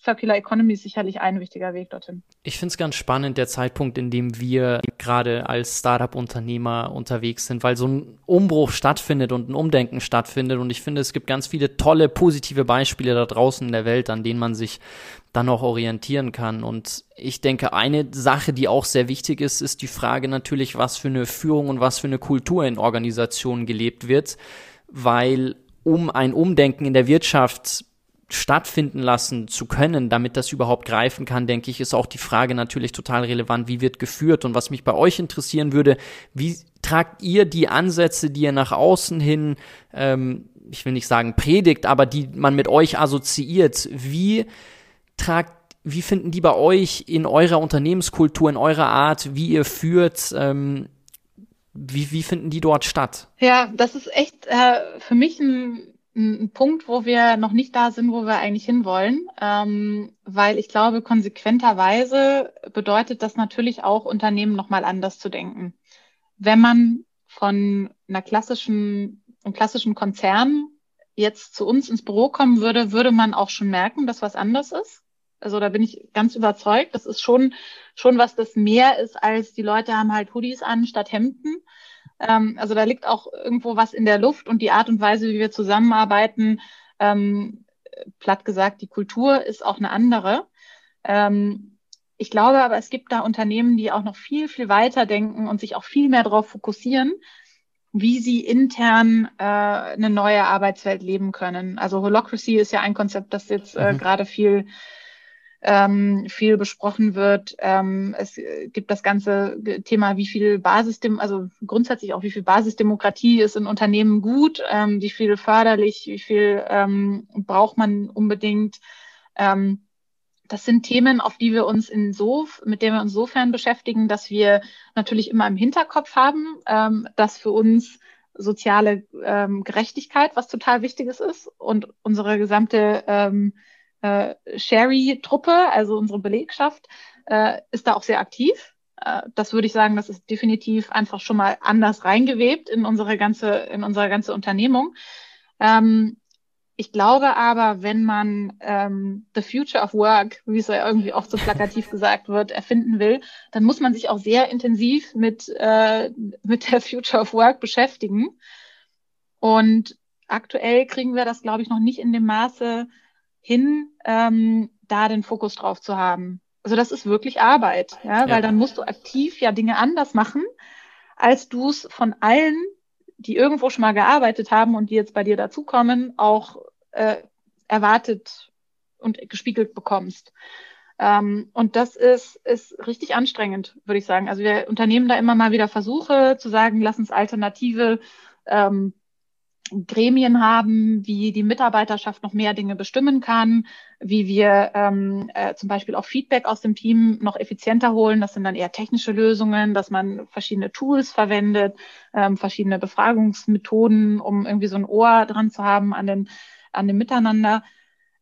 Circular Economy ist sicherlich ein wichtiger Weg dorthin. Ich finde es ganz spannend, der Zeitpunkt, in dem wir gerade als Startup-Unternehmer unterwegs sind, weil so ein Umbruch stattfindet und ein Umdenken stattfindet. Und ich finde, es gibt ganz viele tolle, positive Beispiele da draußen in der Welt, an denen man sich dann auch orientieren kann. Und ich denke, eine Sache, die auch sehr wichtig ist, ist die Frage natürlich, was für eine Führung und was für eine Kultur in Organisationen gelebt wird, weil um ein Umdenken in der Wirtschaft stattfinden lassen zu können, damit das überhaupt greifen kann, denke ich, ist auch die Frage natürlich total relevant, wie wird geführt und was mich bei euch interessieren würde, wie tragt ihr die Ansätze, die ihr nach außen hin, ähm, ich will nicht sagen predigt, aber die man mit euch assoziiert, wie tragt wie finden die bei euch in eurer Unternehmenskultur, in eurer Art, wie ihr führt, ähm, wie, wie finden die dort statt? Ja, das ist echt äh, für mich ein ein Punkt, wo wir noch nicht da sind, wo wir eigentlich hinwollen, ähm, weil ich glaube, konsequenterweise bedeutet das natürlich auch, Unternehmen nochmal anders zu denken. Wenn man von einer klassischen, einem klassischen Konzern jetzt zu uns ins Büro kommen würde, würde man auch schon merken, dass was anders ist. Also da bin ich ganz überzeugt. Das ist schon, schon was, das mehr ist als die Leute haben halt Hoodies an statt Hemden. Ähm, also da liegt auch irgendwo was in der Luft und die Art und Weise, wie wir zusammenarbeiten, ähm, platt gesagt, die Kultur ist auch eine andere. Ähm, ich glaube aber, es gibt da Unternehmen, die auch noch viel, viel weiter denken und sich auch viel mehr darauf fokussieren, wie sie intern äh, eine neue Arbeitswelt leben können. Also Holocracy ist ja ein Konzept, das jetzt äh, mhm. gerade viel ähm, viel besprochen wird. Ähm, es gibt das ganze Thema, wie viel Basisdem, also grundsätzlich auch wie viel Basisdemokratie ist in Unternehmen gut, ähm, wie viel förderlich, wie viel ähm, braucht man unbedingt. Ähm, das sind Themen, auf die wir uns inso, mit denen wir uns insofern beschäftigen, dass wir natürlich immer im Hinterkopf haben, ähm, dass für uns soziale ähm, Gerechtigkeit was total Wichtiges ist und unsere gesamte ähm, äh, Sherry-Truppe, also unsere Belegschaft, äh, ist da auch sehr aktiv. Äh, das würde ich sagen, das ist definitiv einfach schon mal anders reingewebt in unsere ganze, in unsere ganze Unternehmung. Ähm, ich glaube aber, wenn man ähm, the future of work, wie es ja irgendwie oft so plakativ gesagt wird, erfinden will, dann muss man sich auch sehr intensiv mit, äh, mit der future of work beschäftigen. Und aktuell kriegen wir das, glaube ich, noch nicht in dem Maße hin, ähm, da den Fokus drauf zu haben. Also das ist wirklich Arbeit, ja, ja. weil dann musst du aktiv ja Dinge anders machen, als du es von allen, die irgendwo schon mal gearbeitet haben und die jetzt bei dir dazukommen, auch äh, erwartet und gespiegelt bekommst. Ähm, und das ist, ist richtig anstrengend, würde ich sagen. Also wir unternehmen da immer mal wieder Versuche zu sagen, lass uns alternative ähm, Gremien haben, wie die Mitarbeiterschaft noch mehr Dinge bestimmen kann, wie wir ähm, äh, zum Beispiel auch Feedback aus dem Team noch effizienter holen. Das sind dann eher technische Lösungen, dass man verschiedene Tools verwendet, ähm, verschiedene Befragungsmethoden, um irgendwie so ein Ohr dran zu haben an, den, an dem Miteinander.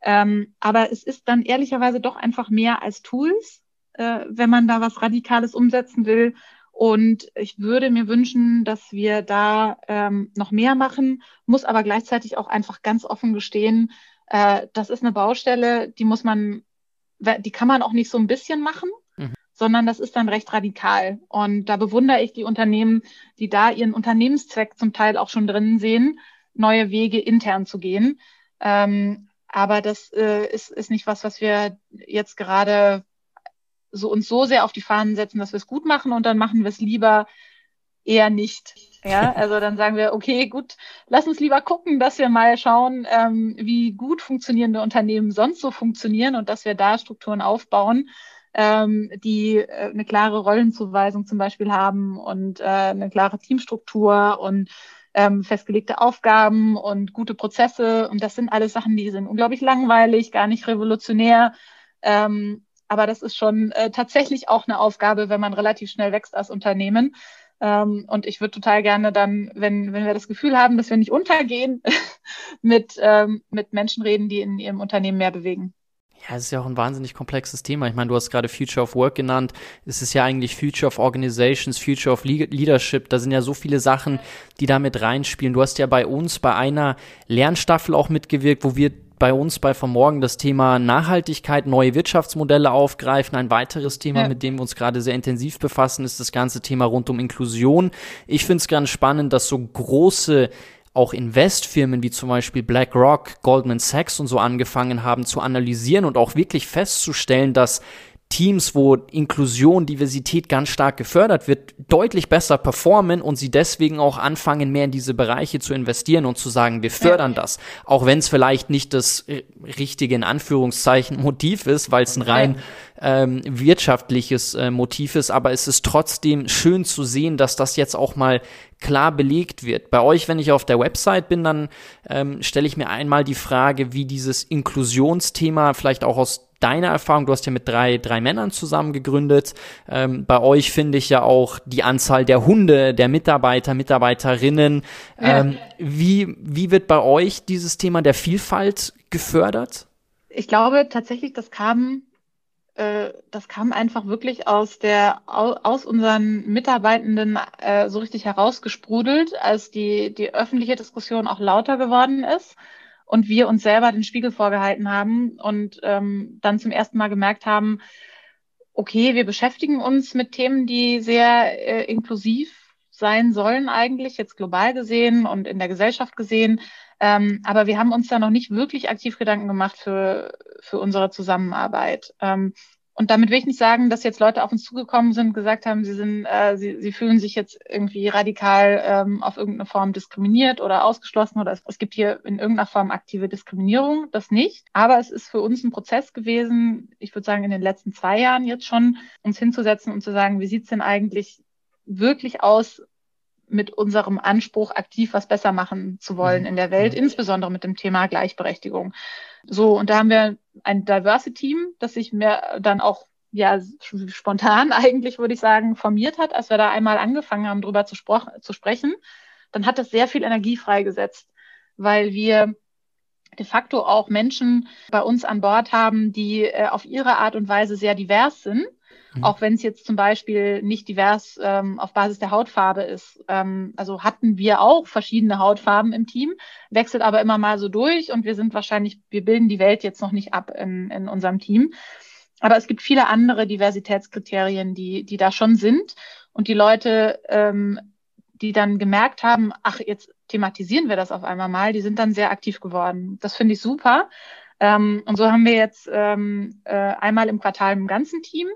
Ähm, aber es ist dann ehrlicherweise doch einfach mehr als Tools, äh, wenn man da was Radikales umsetzen will. Und ich würde mir wünschen, dass wir da ähm, noch mehr machen, muss aber gleichzeitig auch einfach ganz offen gestehen, äh, das ist eine Baustelle, die muss man, die kann man auch nicht so ein bisschen machen, mhm. sondern das ist dann recht radikal. Und da bewundere ich die Unternehmen, die da ihren Unternehmenszweck zum Teil auch schon drinnen sehen, neue Wege intern zu gehen. Ähm, aber das äh, ist, ist nicht was, was wir jetzt gerade so uns so sehr auf die Fahnen setzen, dass wir es gut machen und dann machen wir es lieber eher nicht. Ja, also dann sagen wir, okay, gut, lass uns lieber gucken, dass wir mal schauen, ähm, wie gut funktionierende Unternehmen sonst so funktionieren und dass wir da Strukturen aufbauen, ähm, die äh, eine klare Rollenzuweisung zum Beispiel haben und äh, eine klare Teamstruktur und ähm, festgelegte Aufgaben und gute Prozesse. Und das sind alles Sachen, die sind unglaublich langweilig, gar nicht revolutionär. Ähm, aber das ist schon äh, tatsächlich auch eine Aufgabe, wenn man relativ schnell wächst als Unternehmen. Ähm, und ich würde total gerne dann, wenn, wenn wir das Gefühl haben, dass wir nicht untergehen, mit, ähm, mit Menschen reden, die in ihrem Unternehmen mehr bewegen. Ja, es ist ja auch ein wahnsinnig komplexes Thema. Ich meine, du hast gerade Future of Work genannt. Es ist ja eigentlich Future of Organizations, Future of Leadership. Da sind ja so viele Sachen, die da mit reinspielen. Du hast ja bei uns bei einer Lernstaffel auch mitgewirkt, wo wir bei uns bei Vermorgen das Thema Nachhaltigkeit, neue Wirtschaftsmodelle aufgreifen. Ein weiteres Thema, ja. mit dem wir uns gerade sehr intensiv befassen, ist das ganze Thema rund um Inklusion. Ich finde es ganz spannend, dass so große auch Investfirmen wie zum Beispiel BlackRock, Goldman Sachs und so angefangen haben zu analysieren und auch wirklich festzustellen, dass Teams, wo Inklusion, Diversität ganz stark gefördert wird, deutlich besser performen und sie deswegen auch anfangen, mehr in diese Bereiche zu investieren und zu sagen, wir fördern das. Auch wenn es vielleicht nicht das richtige, in Anführungszeichen, Motiv ist, weil es ein rein ähm, wirtschaftliches äh, Motiv ist, aber es ist trotzdem schön zu sehen, dass das jetzt auch mal klar belegt wird. Bei euch, wenn ich auf der Website bin, dann ähm, stelle ich mir einmal die Frage, wie dieses Inklusionsthema vielleicht auch aus deiner Erfahrung, du hast ja mit drei, drei Männern zusammen gegründet. Ähm, bei euch finde ich ja auch die Anzahl der Hunde, der Mitarbeiter, Mitarbeiterinnen. Ähm, ja. wie, wie wird bei euch dieses Thema der Vielfalt gefördert? Ich glaube tatsächlich, das kam, äh, das kam einfach wirklich aus der, aus unseren Mitarbeitenden äh, so richtig herausgesprudelt, als die, die öffentliche Diskussion auch lauter geworden ist und wir uns selber den Spiegel vorgehalten haben und ähm, dann zum ersten Mal gemerkt haben, okay, wir beschäftigen uns mit Themen, die sehr äh, inklusiv sein sollen eigentlich, jetzt global gesehen und in der Gesellschaft gesehen. Ähm, aber wir haben uns da noch nicht wirklich aktiv Gedanken gemacht für, für unsere Zusammenarbeit. Ähm, und damit will ich nicht sagen, dass jetzt Leute auf uns zugekommen sind, gesagt haben, sie sind, äh, sie, sie fühlen sich jetzt irgendwie radikal ähm, auf irgendeine Form diskriminiert oder ausgeschlossen oder es, es gibt hier in irgendeiner Form aktive Diskriminierung, das nicht. Aber es ist für uns ein Prozess gewesen, ich würde sagen in den letzten zwei Jahren jetzt schon, uns hinzusetzen und zu sagen, wie sieht's denn eigentlich wirklich aus mit unserem Anspruch, aktiv was besser machen zu wollen mhm. in der Welt, insbesondere mit dem Thema Gleichberechtigung. So, und da haben wir ein Diversity-Team, das sich mehr dann auch ja spontan eigentlich, würde ich sagen, formiert hat, als wir da einmal angefangen haben, drüber zu, zu sprechen. Dann hat das sehr viel Energie freigesetzt, weil wir de facto auch Menschen bei uns an Bord haben, die äh, auf ihre Art und Weise sehr divers sind Mhm. Auch wenn es jetzt zum Beispiel nicht divers ähm, auf Basis der Hautfarbe ist. Ähm, also hatten wir auch verschiedene Hautfarben im Team, wechselt aber immer mal so durch und wir sind wahrscheinlich, wir bilden die Welt jetzt noch nicht ab in, in unserem Team. Aber es gibt viele andere Diversitätskriterien, die, die da schon sind. Und die Leute, ähm, die dann gemerkt haben, ach, jetzt thematisieren wir das auf einmal mal, die sind dann sehr aktiv geworden. Das finde ich super. Ähm, und so haben wir jetzt ähm, äh, einmal im Quartal im ganzen Team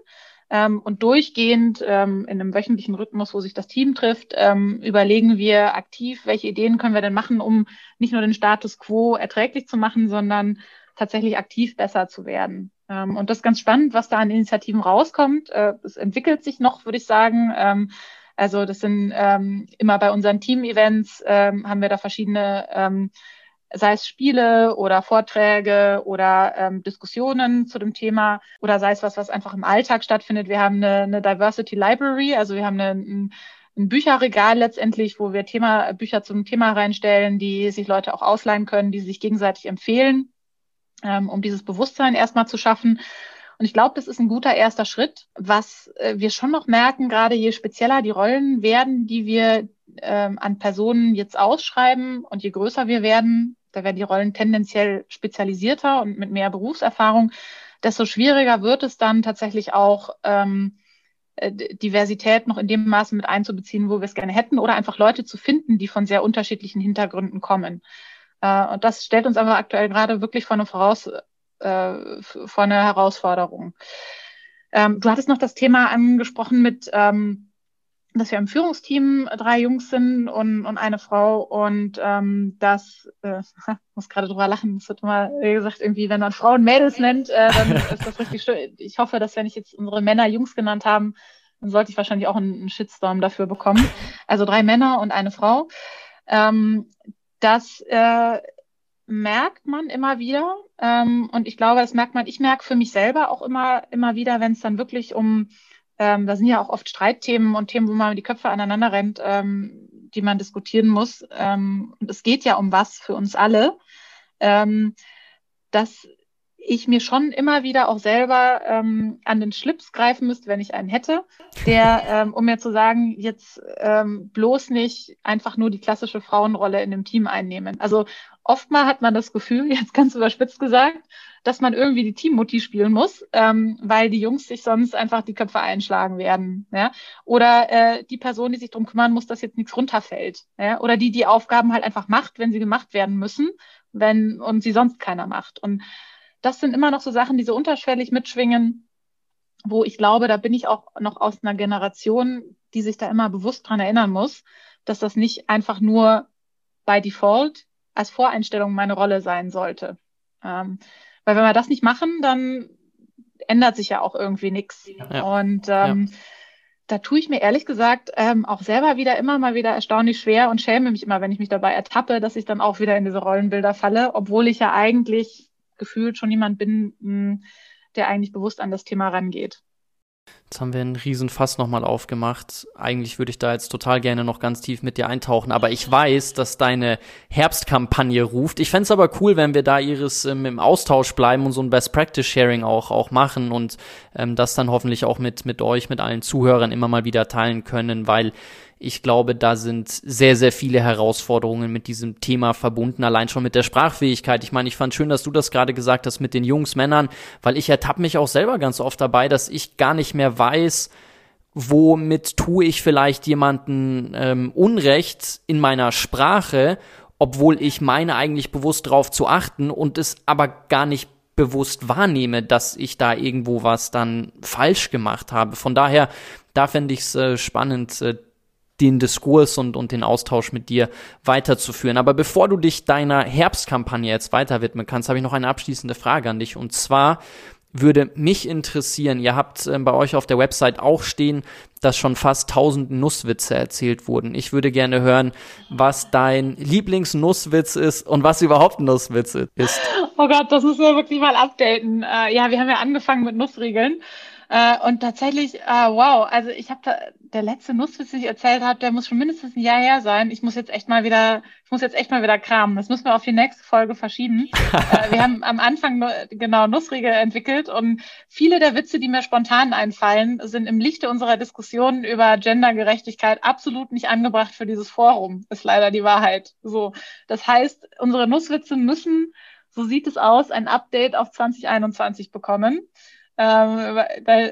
ähm, und durchgehend ähm, in einem wöchentlichen Rhythmus, wo sich das Team trifft, ähm, überlegen wir aktiv, welche Ideen können wir denn machen, um nicht nur den Status quo erträglich zu machen, sondern tatsächlich aktiv besser zu werden. Ähm, und das ist ganz spannend, was da an Initiativen rauskommt. Äh, es entwickelt sich noch, würde ich sagen. Ähm, also das sind ähm, immer bei unseren Team-Events haben wir da verschiedene sei es Spiele oder Vorträge oder ähm, Diskussionen zu dem Thema oder sei es was, was einfach im Alltag stattfindet. Wir haben eine, eine Diversity Library, also wir haben eine, ein, ein Bücherregal letztendlich, wo wir Thema, Bücher zum Thema reinstellen, die sich Leute auch ausleihen können, die sich gegenseitig empfehlen, ähm, um dieses Bewusstsein erstmal zu schaffen. Und ich glaube, das ist ein guter erster Schritt. Was äh, wir schon noch merken, gerade je spezieller die Rollen werden, die wir ähm, an Personen jetzt ausschreiben und je größer wir werden, da werden die Rollen tendenziell spezialisierter und mit mehr Berufserfahrung, desto schwieriger wird es dann tatsächlich auch, ähm, äh, Diversität noch in dem Maße mit einzubeziehen, wo wir es gerne hätten, oder einfach Leute zu finden, die von sehr unterschiedlichen Hintergründen kommen. Äh, und das stellt uns aber aktuell gerade wirklich vor eine, Voraus, äh, vor eine Herausforderung. Ähm, du hattest noch das Thema angesprochen mit, ähm, dass wir im Führungsteam drei Jungs sind und, und eine Frau und ähm, das, äh, muss gerade drüber lachen, das wird immer gesagt, irgendwie, wenn man Frauen Mädels nennt, äh, dann ist das richtig schön. Ich hoffe, dass wenn ich jetzt unsere Männer Jungs genannt haben, dann sollte ich wahrscheinlich auch einen, einen Shitstorm dafür bekommen. Also drei Männer und eine Frau. Ähm, das äh, merkt man immer wieder. Ähm, und ich glaube, das merkt man, ich merke für mich selber auch immer, immer wieder, wenn es dann wirklich um, ähm, da sind ja auch oft Streitthemen und Themen, wo man die Köpfe aneinander rennt, ähm, die man diskutieren muss. Ähm, und es geht ja um was für uns alle. Ähm, dass ich mir schon immer wieder auch selber ähm, an den Schlips greifen müsste, wenn ich einen hätte, der, ähm, um mir zu sagen, jetzt ähm, bloß nicht einfach nur die klassische Frauenrolle in dem Team einnehmen. Also oftmal hat man das Gefühl, jetzt ganz überspitzt gesagt, dass man irgendwie die Teammutti spielen muss, ähm, weil die Jungs sich sonst einfach die Köpfe einschlagen werden. Ja? Oder äh, die Person, die sich drum kümmern muss, dass jetzt nichts runterfällt. Ja? Oder die die Aufgaben halt einfach macht, wenn sie gemacht werden müssen, wenn und sie sonst keiner macht. Und das sind immer noch so Sachen, die so unterschwellig mitschwingen, wo ich glaube, da bin ich auch noch aus einer Generation, die sich da immer bewusst dran erinnern muss, dass das nicht einfach nur by default als Voreinstellung meine Rolle sein sollte. Ähm, weil wenn wir das nicht machen, dann ändert sich ja auch irgendwie nichts. Ja. Und ähm, ja. da tue ich mir ehrlich gesagt ähm, auch selber wieder immer mal wieder erstaunlich schwer und schäme mich immer, wenn ich mich dabei ertappe, dass ich dann auch wieder in diese Rollenbilder falle, obwohl ich ja eigentlich gefühlt schon jemand bin, hm, der eigentlich bewusst an das Thema rangeht. Jetzt haben wir einen Riesenfass nochmal aufgemacht. Eigentlich würde ich da jetzt total gerne noch ganz tief mit dir eintauchen, aber ich weiß, dass deine Herbstkampagne ruft. Ich fände es aber cool, wenn wir da ihres ähm, im Austausch bleiben und so ein Best-Practice-Sharing auch, auch machen und ähm, das dann hoffentlich auch mit, mit euch, mit allen Zuhörern immer mal wieder teilen können, weil ich glaube, da sind sehr, sehr viele Herausforderungen mit diesem Thema verbunden, allein schon mit der Sprachfähigkeit. Ich meine, ich fand schön, dass du das gerade gesagt hast mit den Jungs, Männern, weil ich ertappe mich auch selber ganz oft dabei, dass ich gar nicht mehr weiß, womit tue ich vielleicht jemanden ähm, Unrecht in meiner Sprache, obwohl ich meine eigentlich bewusst darauf zu achten und es aber gar nicht bewusst wahrnehme, dass ich da irgendwo was dann falsch gemacht habe. Von daher, da fände ich es äh, spannend, äh, den Diskurs und, und den Austausch mit dir weiterzuführen. Aber bevor du dich deiner Herbstkampagne jetzt weiter widmen kannst, habe ich noch eine abschließende Frage an dich. Und zwar würde mich interessieren, ihr habt äh, bei euch auf der Website auch stehen, dass schon fast tausend Nusswitze erzählt wurden. Ich würde gerne hören, was dein Lieblingsnusswitz ist und was überhaupt ein Nusswitz ist. Oh Gott, das müssen wir wirklich mal updaten. Äh, ja, wir haben ja angefangen mit Nussriegeln. Äh, und tatsächlich, äh, wow, also ich habe der letzte Nusswitz, den ich erzählt habe, der muss schon mindestens ein Jahr her sein. Ich muss jetzt echt mal wieder, ich muss jetzt echt mal wieder kramen. Das müssen wir auf die nächste Folge verschieben. äh, wir haben am Anfang genau Nussriegel entwickelt und viele der Witze, die mir spontan einfallen, sind im Lichte unserer Diskussion über Gendergerechtigkeit absolut nicht angebracht für dieses Forum. Ist leider die Wahrheit. So, das heißt, unsere Nusswitze müssen, so sieht es aus, ein Update auf 2021 bekommen. Ähm,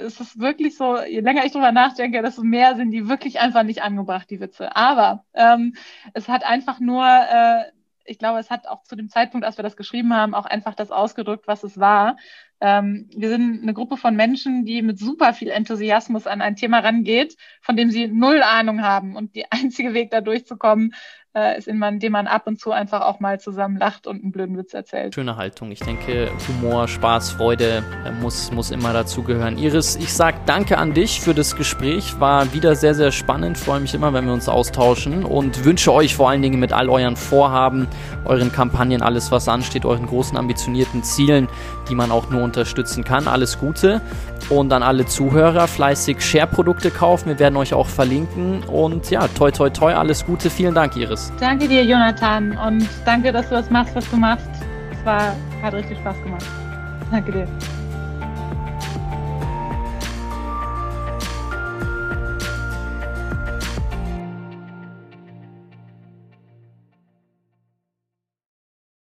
ist es wirklich so, je länger ich drüber nachdenke, desto mehr sind die wirklich einfach nicht angebracht, die Witze. Aber ähm, es hat einfach nur, äh, ich glaube, es hat auch zu dem Zeitpunkt, als wir das geschrieben haben, auch einfach das ausgedrückt, was es war. Ähm, wir sind eine Gruppe von Menschen, die mit super viel Enthusiasmus an ein Thema rangeht, von dem sie null Ahnung haben. Und der einzige Weg, da durchzukommen, äh, ist, indem man ab und zu einfach auch mal zusammen lacht und einen blöden Witz erzählt. Schöne Haltung. Ich denke, Humor, Spaß, Freude äh, muss, muss immer dazugehören. Iris, ich sage danke an dich für das Gespräch. War wieder sehr, sehr spannend. Freue mich immer, wenn wir uns austauschen und wünsche euch vor allen Dingen mit all euren Vorhaben, euren Kampagnen, alles, was ansteht, euren großen ambitionierten Zielen, die man auch nur unterstützen kann. Alles Gute und an alle Zuhörer fleißig Share-Produkte kaufen. Wir werden euch auch verlinken und ja, toi toi toi, alles Gute. Vielen Dank, Iris. Danke dir, Jonathan und danke, dass du das machst, was du machst. Es war, hat richtig Spaß gemacht. Danke dir.